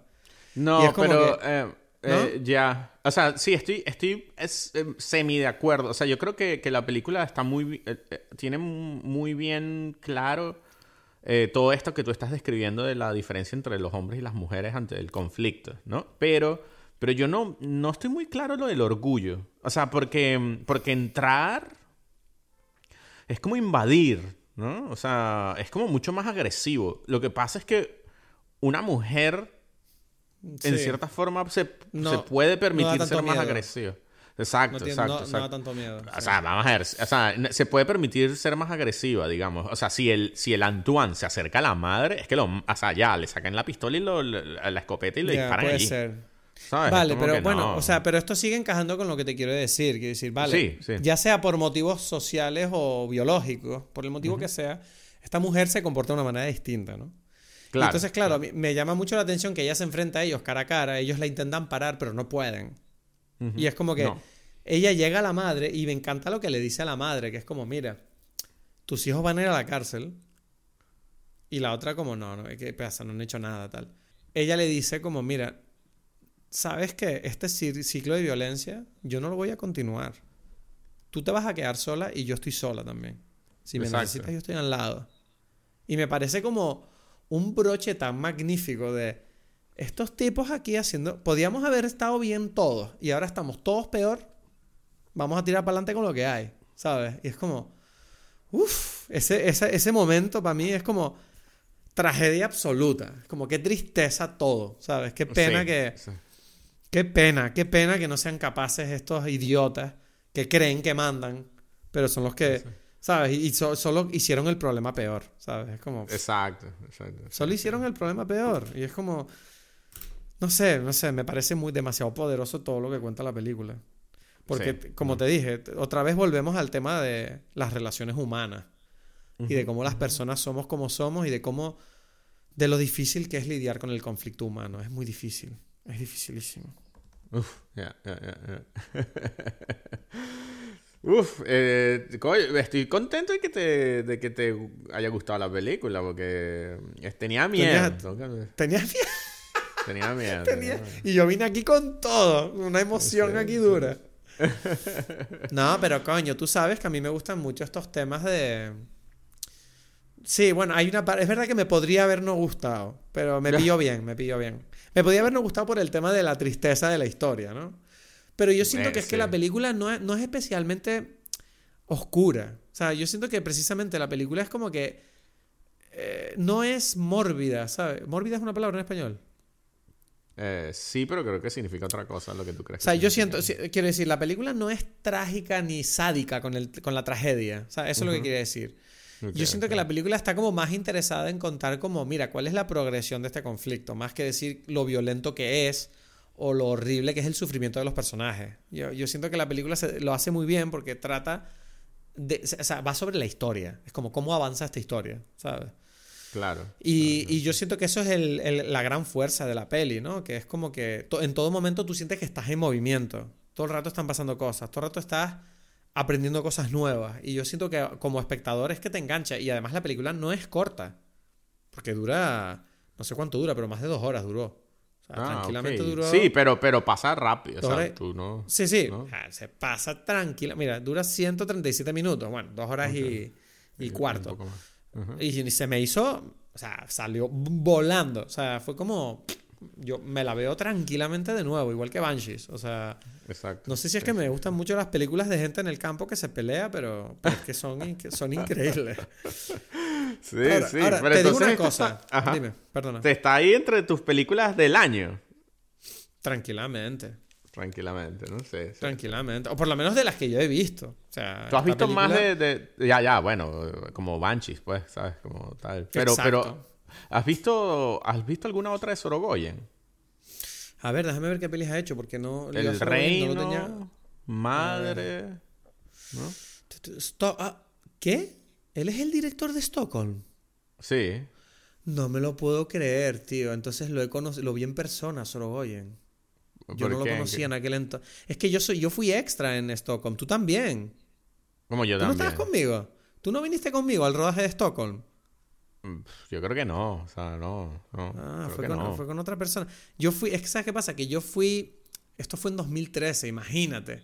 No, pero eh, eh, ya. O sea, sí, estoy, estoy es, eh, semi de acuerdo. O sea, yo creo que, que la película está muy. tiene muy bien claro todo esto que tú estás describiendo de la diferencia entre los hombres y las mujeres ante el conflicto, ¿no? Pero pero yo no, no estoy muy claro lo del orgullo. O sea, porque, porque entrar es como invadir, ¿no? O sea, es como mucho más agresivo. Lo que pasa es que una mujer, en cierta forma, se, se puede permitir ser más agresiva. Exacto, exacto, no, da tanto miedo. O sea, vamos a ver. O sea, se puede permitir ser más agresiva, digamos. O sea, si el, si el Antoine se acerca a la madre, es que lo. O sea, ya, le sacan la pistola y lo, la, escopeta y le disparan puede Ser. Vale, pero bueno, o sea, pero esto sigue encajando con lo que te quiero decir. Quiero decir, vale, ya sea por motivos sociales o biológicos, por el motivo que sea, esta mujer se comporta de una manera distinta, ¿no? Claro, entonces, claro, me llama mucho la atención que ella se enfrenta a ellos cara a cara, ellos la intentan parar, pero no pueden. Y es como que ella llega a la madre y me encanta lo que le dice a la madre, que es como, mira, tus hijos van a ir a la cárcel. Y la otra como, no, no, ¿qué pasa? No han hecho nada, tal. Ella le dice como, mira, sabes que este ciclo de violencia yo no lo voy a continuar. Tú te vas a quedar sola y yo estoy sola también. Si me necesitas, yo estoy al lado. Y me parece como un broche tan magnífico de estos tipos aquí haciendo. Podíamos haber estado bien todos y ahora estamos todos peor. Vamos a tirar para adelante con lo que hay, ¿sabes? Y es como. Uff, ese, ese, momento para mí es como tragedia absoluta. Como qué tristeza todo, ¿sabes? Qué pena que. Qué pena, qué pena que no sean capaces estos idiotas que creen que mandan, pero son los que, ¿sabes? Y, solo hicieron el problema peor, ¿sabes? Es como... Exacto, exacto, Solo hicieron el problema peor. Y es como... No sé, no sé, me parece muy demasiado poderoso todo lo que cuenta la película. Porque, como te dije, otra vez volvemos al tema de las relaciones humanas. Y de cómo las personas somos como somos y de cómo... De lo difícil que es lidiar con el conflicto humano. Es muy difícil. Es dificilísimo. Uf, ya, ya, ya. [laughs] Uf, eh, estoy contento de que, te, de que te haya gustado la película porque tenía miedo. Tenía miedo. Tenía miedo. Y yo vine aquí con todo, una emoción aquí dura. [laughs] no, pero coño, tú sabes que a mí me gustan mucho estos temas de... Sí, bueno, hay una es verdad que me podría haber no gustado, pero me pilló bien, me pilló bien. Me podía habernos gustado por el tema de la tristeza de la historia, ¿no? Pero yo siento que es que la película no es, no es especialmente oscura. O sea, yo siento que precisamente la película es como que eh, no es mórbida, ¿sabes? ¿Mórbida es una palabra en español? Eh, sí, pero creo que significa otra cosa lo que tú crees. O sea, yo siento, quiero decir, la película no es trágica ni sádica con, el, con la tragedia. O sea, eso es lo que quiere decir. Yo siento que la película está como más interesada en contar como, mira, cuál es la progresión de este conflicto, más que decir lo violento que es o lo horrible que es el sufrimiento de los personajes. Yo, yo siento que la película se, lo hace muy bien porque trata de, o sea, va sobre la historia, es como cómo avanza esta historia, ¿sabes? Claro. Y, y, yo siento que eso es el, el, la gran fuerza de la peli, ¿no? Que es como que to, en todo momento tú sientes que estás en movimiento. Todo el rato están pasando cosas. Todo el rato estás aprendiendo cosas nuevas. Y yo siento que como espectador es que te engancha. Y además la película no es corta. Porque dura, no sé cuánto dura, pero más de dos horas duró. O sea, Ah, tranquilamente duró. Sí, pero, pero pasa rápido. O sea, tú no... Sí, sí. se pasa tranquila. Mira, dura 137 minutos. Bueno, dos horas y, y Un cuarto. más. Ujú. Y se me hizo, o sea, salió volando. O sea, fue como, yo me la veo tranquilamente de nuevo, igual que Banshees. O sea, Exacto. no sé si es que me gustan mucho las películas de gente en el campo que se pelea, pero, pero es que son, son increíbles. [laughs] Sí, Ahora, sí. ahora, pero te digo una cosa. está- Ajá. Dime, perdona. Te está ahí entre tus películas del año. Tranquilamente, Tranquilamente, no sé. sí. tranquilamente. O por lo menos de las que yo he visto. O sea, ¿Tú has visto más de, de- Ya, ya, bueno, como Banshees, pues, ¿sabes? Como tal. Pero, Exacto. pero... ¿Has visto, ¿Has visto alguna otra de Sorogoyen? A ver, déjame ver qué pelis ha hecho, porque no... yo El solo Reino, no lo tenía- Madre... ¿No? Sto- ah, ¿Qué? ¿Él es el director de Stockholm? Sí. No me lo puedo creer, tío. Entonces lo he lo vi en persona, Sorogoyen. Yo ¿Por no lo conocía en aquel entonces. Es que yo soy, yo fui extra en Stockholm. Tú también. Como yo ¿Tú no también. estabas conmigo? ¿Tú no viniste conmigo al rodaje de Stockholm? Mm, Yo creo que no. O sea, no. no Ah, fue que con, no. fue con otra persona. Yo fui, es que ¿sabes qué pasa? Que yo fui, esto fue en 2013, imagínate.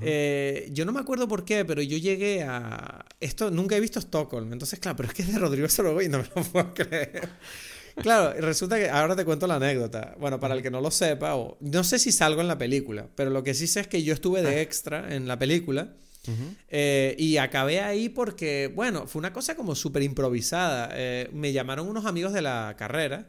Eh, yo no me acuerdo por qué, pero yo llegué a... Esto, nunca he visto Stockholm, entonces claro, pero es que es de Rodrigo Sorogoyen, no me lo puedo creer. Claro, resulta que ahora te cuento la anécdota. Bueno, para el que no lo sepa, o no sé si salgo en la película, pero lo que sí sé es que yo estuve de extra en la película. Eh, y acabé ahí porque, bueno, fue una cosa como súper improvisada. Eh, me llamaron unos amigos de la carrera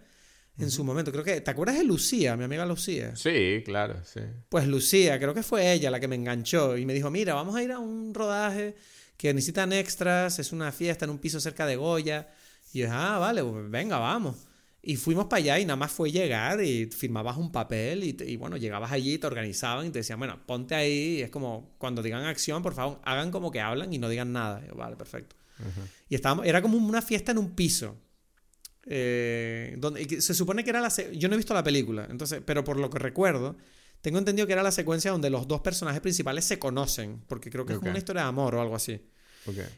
en su momento. Creo que, ¿te acuerdas de Lucía, mi amiga Lucía? Sí, claro, sí. Pues Lucía, creo que fue ella la que me enganchó y me dijo, mira, vamos a ir a un rodaje que necesitan extras, es una fiesta en un piso cerca de Goya. Y yo, ah, vale, pues venga, vamos. Y fuimos para allá y nada más fue llegar y firmabas un papel y, y bueno, llegabas allí, te organizaban y te decían, bueno, ponte ahí. Y es como, cuando digan acción, por favor, hagan como que hablan y no digan nada. Y yo, vale, perfecto. Y estábamos, era como una fiesta en un piso. Eh, donde, y se supone que era la... Yo no he visto la película, entonces, pero por lo que recuerdo, tengo entendido que era la secuencia donde los dos personajes principales se conocen, porque creo que es Ok. como una historia de amor o algo así.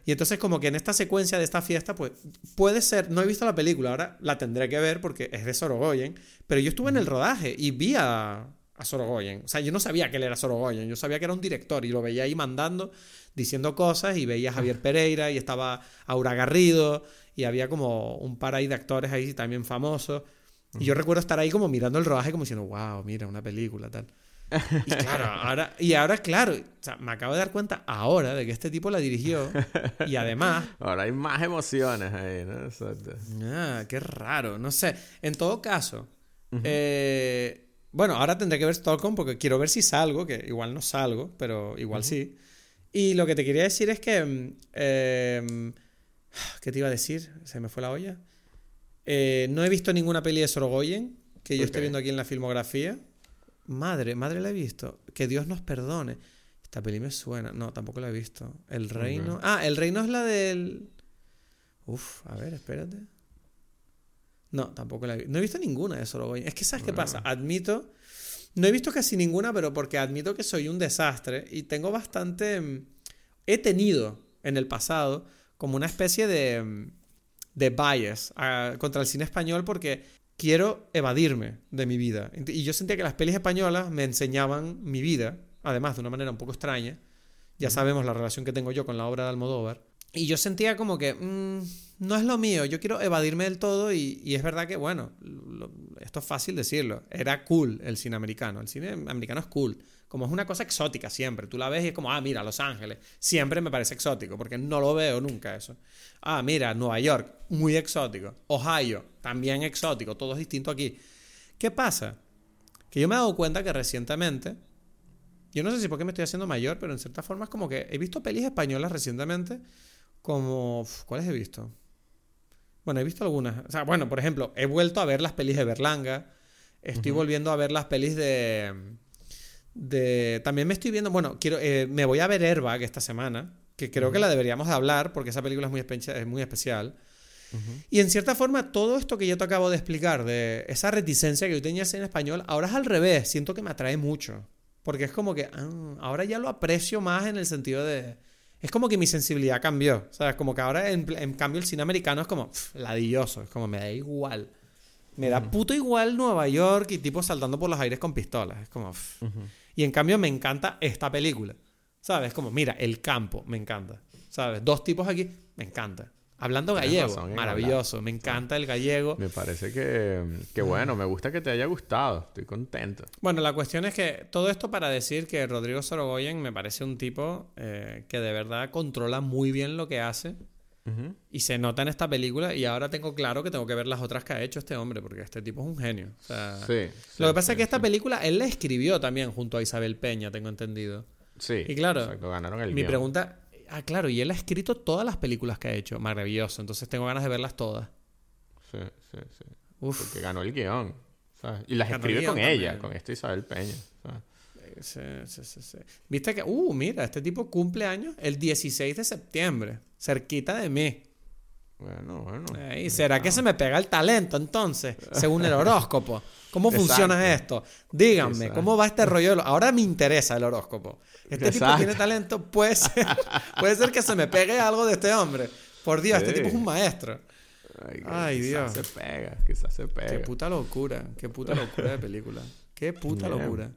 Y entonces como que en esta secuencia de esta fiesta, pues puede ser, no he visto la película, ahora la tendré que ver porque es de Sorogoyen, pero yo estuve en el rodaje y vi a, a Sorogoyen. O sea, yo no sabía que él era Sorogoyen, yo sabía que era un director y lo veía ahí mandando, diciendo cosas y veía a Javier Pereira y estaba Aura Garrido y había como un par ahí de actores ahí también famosos. Y yo recuerdo estar ahí como mirando el rodaje como diciendo, wow, mira, una película, tal. Y claro, ahora, y ahora, claro, o sea, me acabo de dar cuenta ahora de que este tipo la dirigió. Y además, [laughs] Ahora hay más emociones ahí, ¿no? Exacto. ah, qué raro, no sé. En todo caso, eh, bueno, ahora tendré que ver Stockholm porque quiero ver si salgo, que igual no salgo, pero igual sí. Y lo que te quería decir es que, mm, eh, ¿qué te iba a decir? Se me fue la olla. Eh, no he visto ninguna peli de Sorogoyen que yo esté Ok. viendo aquí en la filmografía. Madre, madre la he visto. Que Dios nos perdone. Esta peli me suena. No, tampoco la he visto. El Reino. Ah, El Reino es la del. Uf, a ver, espérate. No, tampoco la he visto. No he visto ninguna de Sorogoyen. Es que, ¿sabes qué pasa? Admito. No he visto casi ninguna, pero porque admito que soy un desastre y tengo bastante. mm, He tenido en el pasado como una especie de. mm, de bias ah, contra el cine español porque quiero evadirme de mi vida. Y yo sentía que las pelis españolas me enseñaban mi vida, además de una manera un poco extraña. Ya sabemos la relación que tengo yo con la obra de Almodóvar. Y yo sentía como que mm, no es lo mío, yo quiero evadirme del todo y, es verdad que, bueno, esto es fácil decirlo, era cool el cine americano, el cine americano es cool, como es una cosa exótica siempre, tú la ves y es como, ah, mira, Los Ángeles, siempre me parece exótico, porque no lo veo nunca eso. Ah, mira, Nueva York, muy exótico, Ohio, también exótico, todo es distinto aquí. ¿Qué pasa? Que yo me he dado cuenta que recientemente, yo no sé si porque me estoy haciendo mayor, pero en cierta forma es como que he visto pelis españolas recientemente como... ¿Cuáles he visto? Bueno, he visto algunas. O sea, bueno, por ejemplo, he vuelto a ver las pelis de Berlanga. Estoy volviendo a ver las pelis de... de también me estoy viendo... Bueno, quiero eh, me voy a ver Airbag esta semana. Que creo que la deberíamos de hablar porque esa película es muy, espe- es muy especial. Y en cierta forma, todo esto que yo te acabo de explicar, de esa reticencia que yo tenía en español, ahora es al revés. Siento que me atrae mucho. Porque es como que ah, ahora ya lo aprecio más en el sentido de. Es como que mi sensibilidad cambió. ¿Sabes? Como que ahora, en, cambio, el cine americano es como ladilloso. Es como me da igual. Me da puto igual Nueva York y tipo saltando por los aires con pistolas. Es como. Y en cambio, me encanta esta película. ¿Sabes? Como, mira, el campo, me encanta. ¿Sabes? Dos tipos aquí, me encanta. Hablando gallego, razón maravilloso. Me encanta el gallego. Me parece que, que bueno, me gusta que te haya gustado. Estoy contento. Bueno, la cuestión es que todo esto para decir que Rodrigo Sorogoyen me parece un tipo eh, que de verdad controla muy bien lo que hace y se nota en esta película y ahora tengo claro que tengo que ver las otras que ha hecho este hombre porque este tipo es un genio. O sea, Sí. lo que pasa sí, es que esta película él la escribió también junto a Isabel Peña, tengo entendido. Sí. Y claro, exacto, ganaron el Mi guion. pregunta, ah, claro, y él ha escrito todas las películas que ha hecho, maravilloso, entonces tengo ganas de verlas todas. Sí, sí, sí. Uf. Porque ganó el guion. ¿sabes? Y las Ganó el escribe con ella, con esta Isabel Peña. ¿sabes? Sí, sí, sí, sí. Viste que, uh, mira, este tipo cumple años el 16 de septiembre, cerquita de mí. Bueno, bueno. Ey, ¿Será que se me pega el talento entonces, según el horóscopo? ¿Cómo [laughs] funciona esto? Díganme, Exacto. ¿cómo va este rollo? Ahora me interesa el horóscopo. Este tipo tiene talento, puede ser, [laughs] puede ser que se me pegue algo de este hombre. Por Dios, este tipo es un maestro. Ay, Ay, quizás Dios. se pega, quizás se pega. Qué puta locura, qué puta locura de película. Qué puta Bien. locura.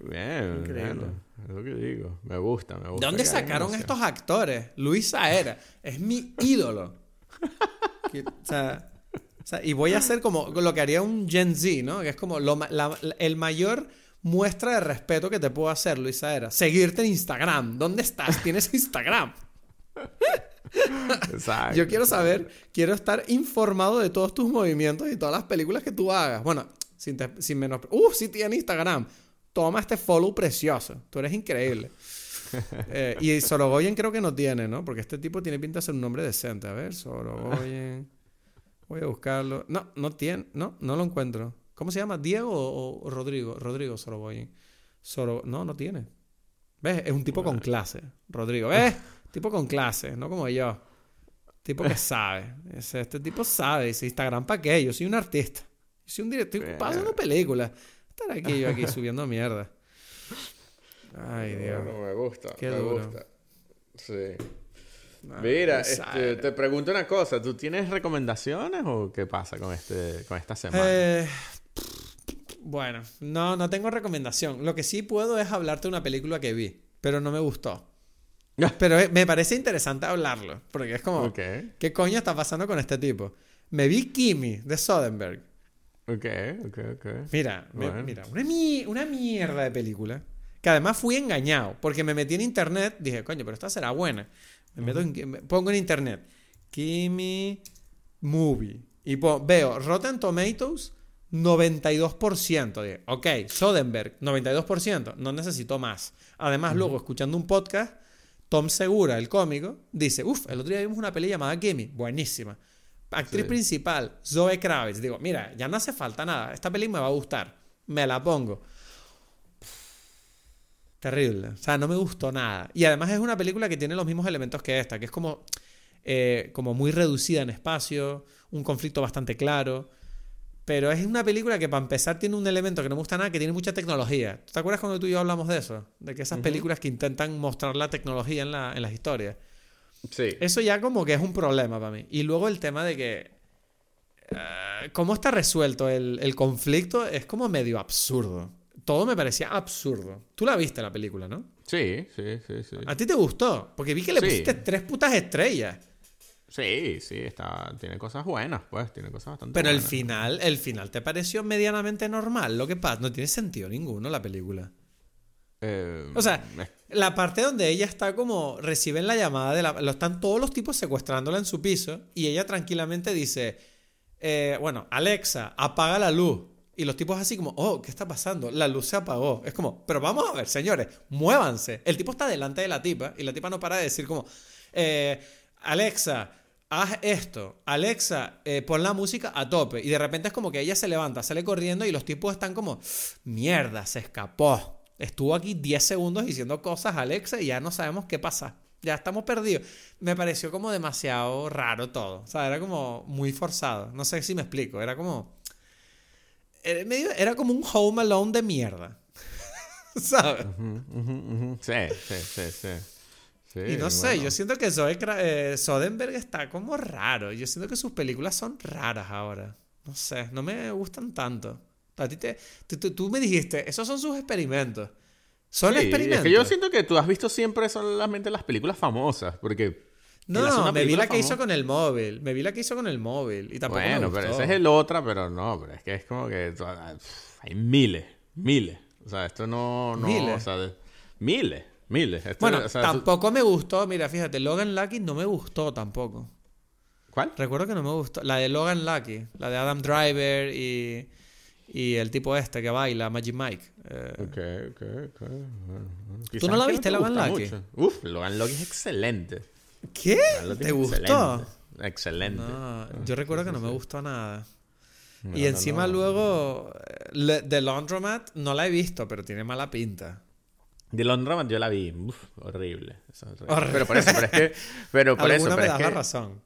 Bien, Increíble. bueno, es lo que digo. Me gusta, me gusta. ¿De dónde sacaron estos actores? Luis Saera es mi ídolo. Que, o, sea, o sea, y voy a hacer como lo que haría un Gen Z, ¿no? Que es como lo la- el mayor muestra de respeto que te puedo hacer, Luis Saera. Seguirte en Instagram. ¿Dónde estás? ¿Tienes Instagram? Exacto. Yo quiero saber, quiero estar informado de todos tus movimientos y todas las películas que tú hagas. Bueno, sin, te- sin menos... ¡Uh! Sí tiene Instagram. Toma este follow precioso. Tú eres increíble. [laughs] Eh, y Sorogoyen creo que no tiene, ¿no? Porque este tipo tiene pinta de ser un nombre decente. A ver, Sorogoyen. Voy a buscarlo. No, no tiene. No, no lo encuentro. ¿Cómo se llama? ¿Diego o, o Rodrigo? Rodrigo Sorogoyen. Soro... No, no tiene. ¿Ves? Es un tipo con clase. Rodrigo. ¿Ves? tipo con clase, no como yo. Tipo que [laughs] sabe. Este tipo sabe. Dice, Instagram para qué? Yo soy un artista. Yo soy un director. Estoy haciendo películas. Estar aquí yo aquí subiendo mierda. Ay, Dios. Bueno, me gusta, Qué me duro. gusta. Sí. Mira, este, te pregunto una cosa. ¿Tú tienes recomendaciones o qué pasa con, este, con esta semana? Eh, bueno, no, no tengo recomendación. Lo que sí puedo es hablarte de una película que vi, pero no me gustó. [laughs] Pero eh, me parece interesante hablarlo, porque es como, ¿qué coño está pasando con este tipo? Me vi Kimi de Soderbergh. ok, ok, ok. Mira, me- mira, una, mi- una mierda de película. Que además fui engañado, porque me metí en internet, dije, coño, pero esta será buena. Me meto en- me pongo en internet, Kimi Movie, y veo Rotten Tomatoes 92%. Dije, ok, Soderbergh, 92%, no necesito más. Además, luego, escuchando un podcast, Tom Segura, el cómico, dice, uff, el otro día vimos una peli llamada Kimi, buenísima. Actriz Sí. principal, Zoe Kravitz. Digo, mira, ya no hace falta nada. Esta peli me va a gustar. Me la pongo. Terrible. O sea, no me gustó nada. Y además es una película que tiene los mismos elementos que esta, que es como, eh, como muy reducida en espacio, un conflicto bastante claro. Pero es una película que para empezar tiene un elemento que no me gusta nada, que tiene mucha tecnología. ¿Te acuerdas cuando tú y yo hablamos de eso? De que esas películas que intentan mostrar la tecnología en, la, en las historias. Sí. Eso ya como que es un problema para mí. Y luego el tema de que... eh, ¿Cómo está resuelto el, el conflicto? Es como medio absurdo. Todo me parecía absurdo. Tú la viste la película, ¿no? Sí, sí, sí, sí. ¿A ti te gustó? Porque vi que le Sí. pusiste tres putas estrellas. Sí, sí, está, tiene cosas buenas, pues, tiene cosas bastante Pero el buenas. final, el final te pareció medianamente normal. Lo que pasa, no tiene sentido ninguno la película. Eh, O sea, la parte donde ella está como reciben la llamada de la lo están todos los tipos secuestrándola en su piso y ella tranquilamente dice eh, bueno Alexa apaga la luz y los tipos así como oh qué está pasando la luz se apagó es como pero vamos a ver señores muévanse el tipo está delante de la tipa y la tipa no para de decir como eh, Alexa, haz esto. Alexa, eh, pon la música a tope. Y de repente es como que ella se levanta, sale corriendo y los tipos están como, mierda, se escapó. Estuvo aquí 10 segundos diciendo cosas a Alexa y ya no sabemos qué pasa. Ya estamos perdidos. Me pareció como demasiado raro todo. O sea, era como muy forzado. No sé si me explico. Era como... Era, medio- era como un Home Alone de mierda. [laughs] ¿Sabes? Sí, sí, sí, sí. Sí, Y no sé, yo siento que Zoe eh, Soderbergh está como raro. Yo siento que sus películas son raras ahora. No sé, no me gustan tanto. A ti te, tú, tú- tú me dijiste, esos son sus experimentos. Son Sí, experimentos. Es que yo siento que tú has visto siempre solamente las películas famosas, porque... No, una me vi la que hizo con el móvil. Me vi la que hizo con el móvil. Y tampoco me Bueno, gustó. pero ese es el otra, pero no, pero es que es como que hay miles, miles. O sea, esto no, no, ¿Miles? o sea, de- miles, miles. Esto, Bueno, o sea, tú- tampoco me gustó. Mira, fíjate, Logan Lucky no me gustó tampoco. ¿Cuál? Recuerdo que no me gustó. La de Logan Lucky, la de Adam Driver y, y el tipo este que baila, Magic Mike. Eh, Ok, ok, ok. bueno, bueno. ¿Tú no la viste, te Logan Lucky? mucho. Uf, Logan Lucky es excelente. ¿Qué? Lucky ¿Te gustó? Excelente. Excelente. No, yo recuerdo que no me gustó nada. Y encima no. luego, eh, le- The Laundromat no la he visto, pero tiene mala pinta. The Laundromat yo la vi. Uf, horrible. Es horrible. Horrible. Pero por eso, pero es que... Pero por eso, pero me es das que... la razón.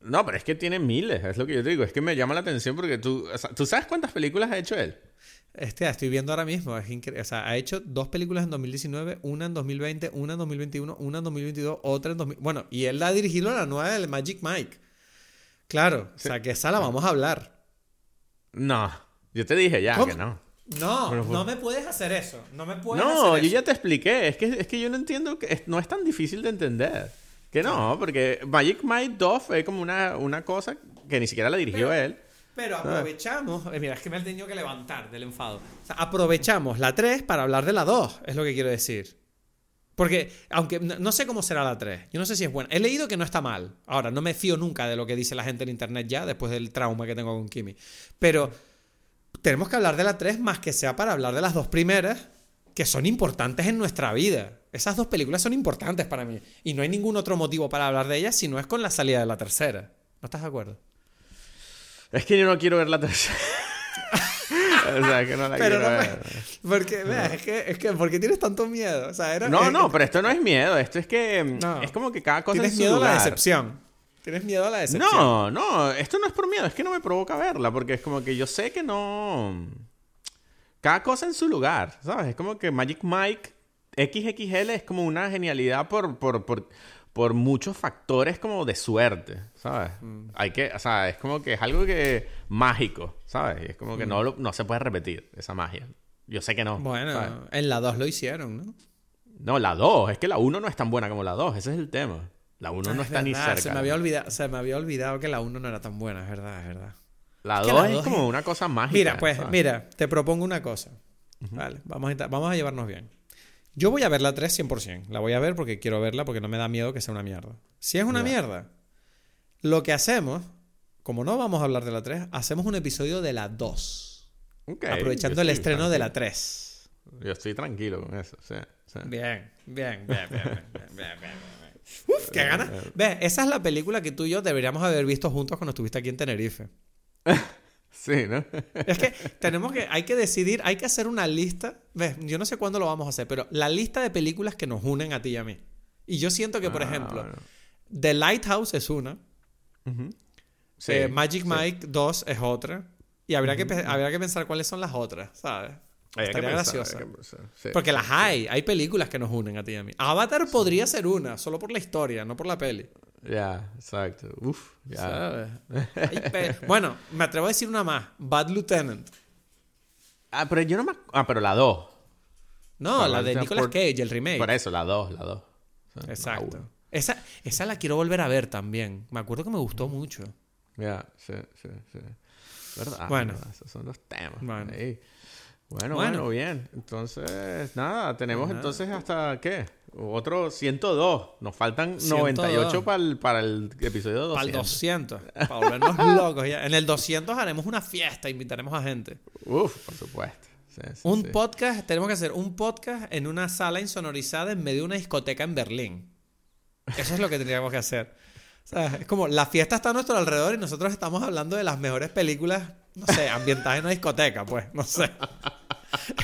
No, pero es que tiene miles, es lo que yo te digo. Es que me llama la atención porque tú... o sea, ¿Tú sabes cuántas películas ha hecho él? Este, estoy viendo ahora mismo, es increíble. O sea, ha hecho dos películas en 2019, una en 2020, una en 2021, una en 2022, otra en 2000. Bueno, y él ha dirigido la nueva del Magic Mike. Claro, o sea, que esa la vamos a hablar. No, yo te dije ya ¿Cómo? que no. No, Bueno, no pues- me puedes hacer eso. No me puedes No, hacer yo eso. ya te expliqué. Es que, es que yo no entiendo que es- no es tan difícil de entender. Que no, porque Magic Mike 2 fue como una, una cosa que ni siquiera la dirigió Pero- él. Pero aprovechamos. eh, mira, es que me he tenido que levantar del enfado. O sea, aprovechamos la 3 para hablar de la 2, es lo que quiero decir. Porque, aunque no, no sé cómo será la 3, yo no sé si es buena. He leído que no está mal. Ahora, no me fío nunca de lo que dice la gente en internet ya, después del trauma que tengo con Kimi. Pero tenemos que hablar de la 3 más que sea para hablar de las dos primeras, que son importantes en nuestra vida. Esas dos películas son importantes para mí. Y no hay ningún otro motivo para hablar de ellas si no es con la salida de la tercera. ¿No estás de acuerdo? Es que yo no quiero ver la tercera. [laughs] o sea, que no la Pero quiero no me- ver. Porque, vea, es que, es que, ¿por qué tienes tanto miedo? O sea, era, No, es- no, pero esto no es miedo. Esto es que mm, No. es como que cada cosa en Tienes su miedo a la decepción. Tienes miedo a la decepción. No, no, esto no es por miedo, es que no me provoca verla, porque es como que yo sé que no. Cada cosa en su lugar, ¿sabes? Es como que Magic Mike XXL es como una genialidad por, por, por, por muchos factores como de suerte, ¿sabes? Mm. Hay que, o sea, es como que es algo que mágico, ¿sabes? Y es como que no, Mm. lo- no se puede repetir esa magia. Yo sé que no. Bueno, ¿sabes? en la 2 lo hicieron, ¿no? No, la 2, es que la 1 no es tan buena como la 2, ese es el tema. La 1 no Es está ni cerca. Se me, había olvidado, se me había olvidado que la 1 no era tan buena, es verdad, es verdad. La Es que 2 la es como es- una cosa mágica. Mira, pues, ¿sabes? mira, te propongo una cosa. Vale, vamos a, inta- vamos a llevarnos bien. Yo voy a ver la 3 100%. La voy a ver porque quiero verla, porque no me da miedo que sea una mierda. Si es una mierda, lo que hacemos, como no vamos a hablar de la 3, hacemos un episodio de la 2. Okay, aprovechando el estreno de la 3. Yo estoy tranquilo con eso. Sí. Bien, bien, bien, bien, bien, bien, bien, bien [laughs] Uf, qué ganas. Eh, eh. Ve, esa es la película que tú y yo deberíamos haber visto juntos cuando estuviste aquí en Tenerife. [laughs] Sí, ¿no? [laughs] Es que tenemos que, hay que decidir, hay que hacer una lista. Ves, yo no sé cuándo lo vamos a hacer, pero la lista de películas que nos unen a ti y a mí. Y yo siento que, por Ah, ejemplo, bueno. The Lighthouse es una, Ujú. Sí, eh, Magic sí. Mike 2 es otra, y habría, que, habría que pensar cuáles son las otras, ¿sabes? Hay que Estaría pensar, graciosa. hay que pensar, sí. Porque las hay, hay películas que nos unen a ti y a mí. Avatar podría ser una, solo por la historia, no por la peli. Ya, exacto. Uf, ya. ¿Sabes? [laughs] Bueno, me atrevo a decir una más. Bad Lieutenant. Ah, pero yo no me... Ah, pero la 2. No, la de Nicolas por- Cage, el remake. Por eso, la 2, la 2. Exacto. Esa, esa la quiero volver a ver también. Me acuerdo que me gustó mucho. Ya, sí, sí, sí. ¿Verdad? Bueno. verdad, Esos son los temas. Bueno. ahí. Bueno, Bueno. bueno, bien. Entonces, nada, tenemos Nada. entonces hasta, ¿qué? Otro 102. Nos faltan 102. 98 para el, para el episodio 200. Para el 200. Para volvernos locos ya. En el 200 haremos una fiesta, invitaremos a gente. Uf, por supuesto. Sí, sí, Un sí. podcast, tenemos que hacer un podcast en una sala insonorizada en medio de una discoteca en Berlín. Eso es lo que tendríamos que hacer. Sea, es como la fiesta está a nuestro alrededor y nosotros estamos hablando de las mejores películas, no sé, ambientadas en una discoteca, pues, no sé.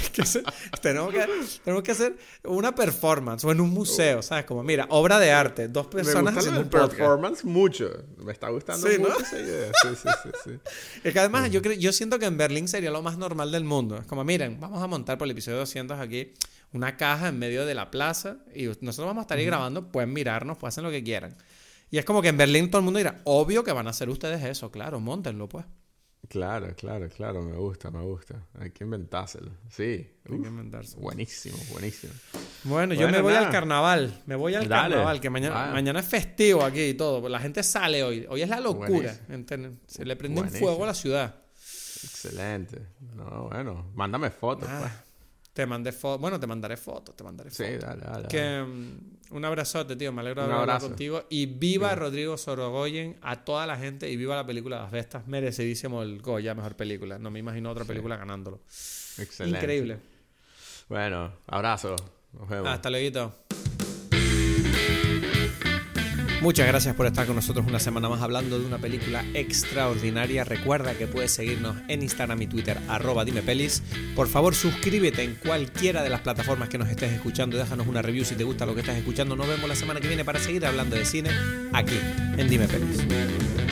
Es que se- tenemos, que, tenemos que hacer una performance o en un museo, ¿sabes? Como, mira, obra de arte, dos Me personas gusta haciendo un podcast. performance mucho. Me está gustando Sí, ¿no? mucho esa idea. Sí, sí, sí, sí. [laughs] Es que además yo, cre- yo siento que en Berlín sería lo más normal del mundo. Es como, miren, vamos a montar por el episodio 200 aquí una caja en medio de la plaza y nosotros vamos a estar ahí grabando, pueden mirarnos, pueden hacer lo que quieran. Y es como que en Berlín todo el mundo dirá, obvio que van a hacer ustedes eso, claro, montenlo pues. Claro, claro, claro. Me gusta, me gusta. Hay que inventárselo. Sí. Hay Uf, que inventarse. buenísimo, buenísimo. Bueno, yo Bueno, me voy al carnaval, me voy al Dale. carnaval, que mañana, mañana es festivo aquí y todo. La gente sale hoy, hoy es la locura. Se le prende un fuego a la ciudad. Excelente. No, bueno. Mándame fotos, Ah, pues. te mandé fotos, bueno, te mandaré fotos, te mandaré Sí, fotos. dale, dale. Que dale. Un abrazote, tío. Me alegro de hablar contigo. Y viva Rodrigo Sorogoyen a toda la gente y viva la película Las Bestas. Merecidísimo el Goya, mejor película. No me imagino otra película ganándolo. Excelente. Increíble. Bueno, abrazo. Nos vemos. Hasta luego. Muchas gracias por estar con nosotros una semana más hablando de una película extraordinaria. Recuerda que puedes seguirnos en Instagram y Twitter, arroba dime pelis. Por favor, suscríbete en cualquiera de las plataformas que nos estés escuchando. Déjanos una review si te gusta lo que estás escuchando. Nos vemos la semana que viene para seguir hablando de cine aquí en Dime Pelis.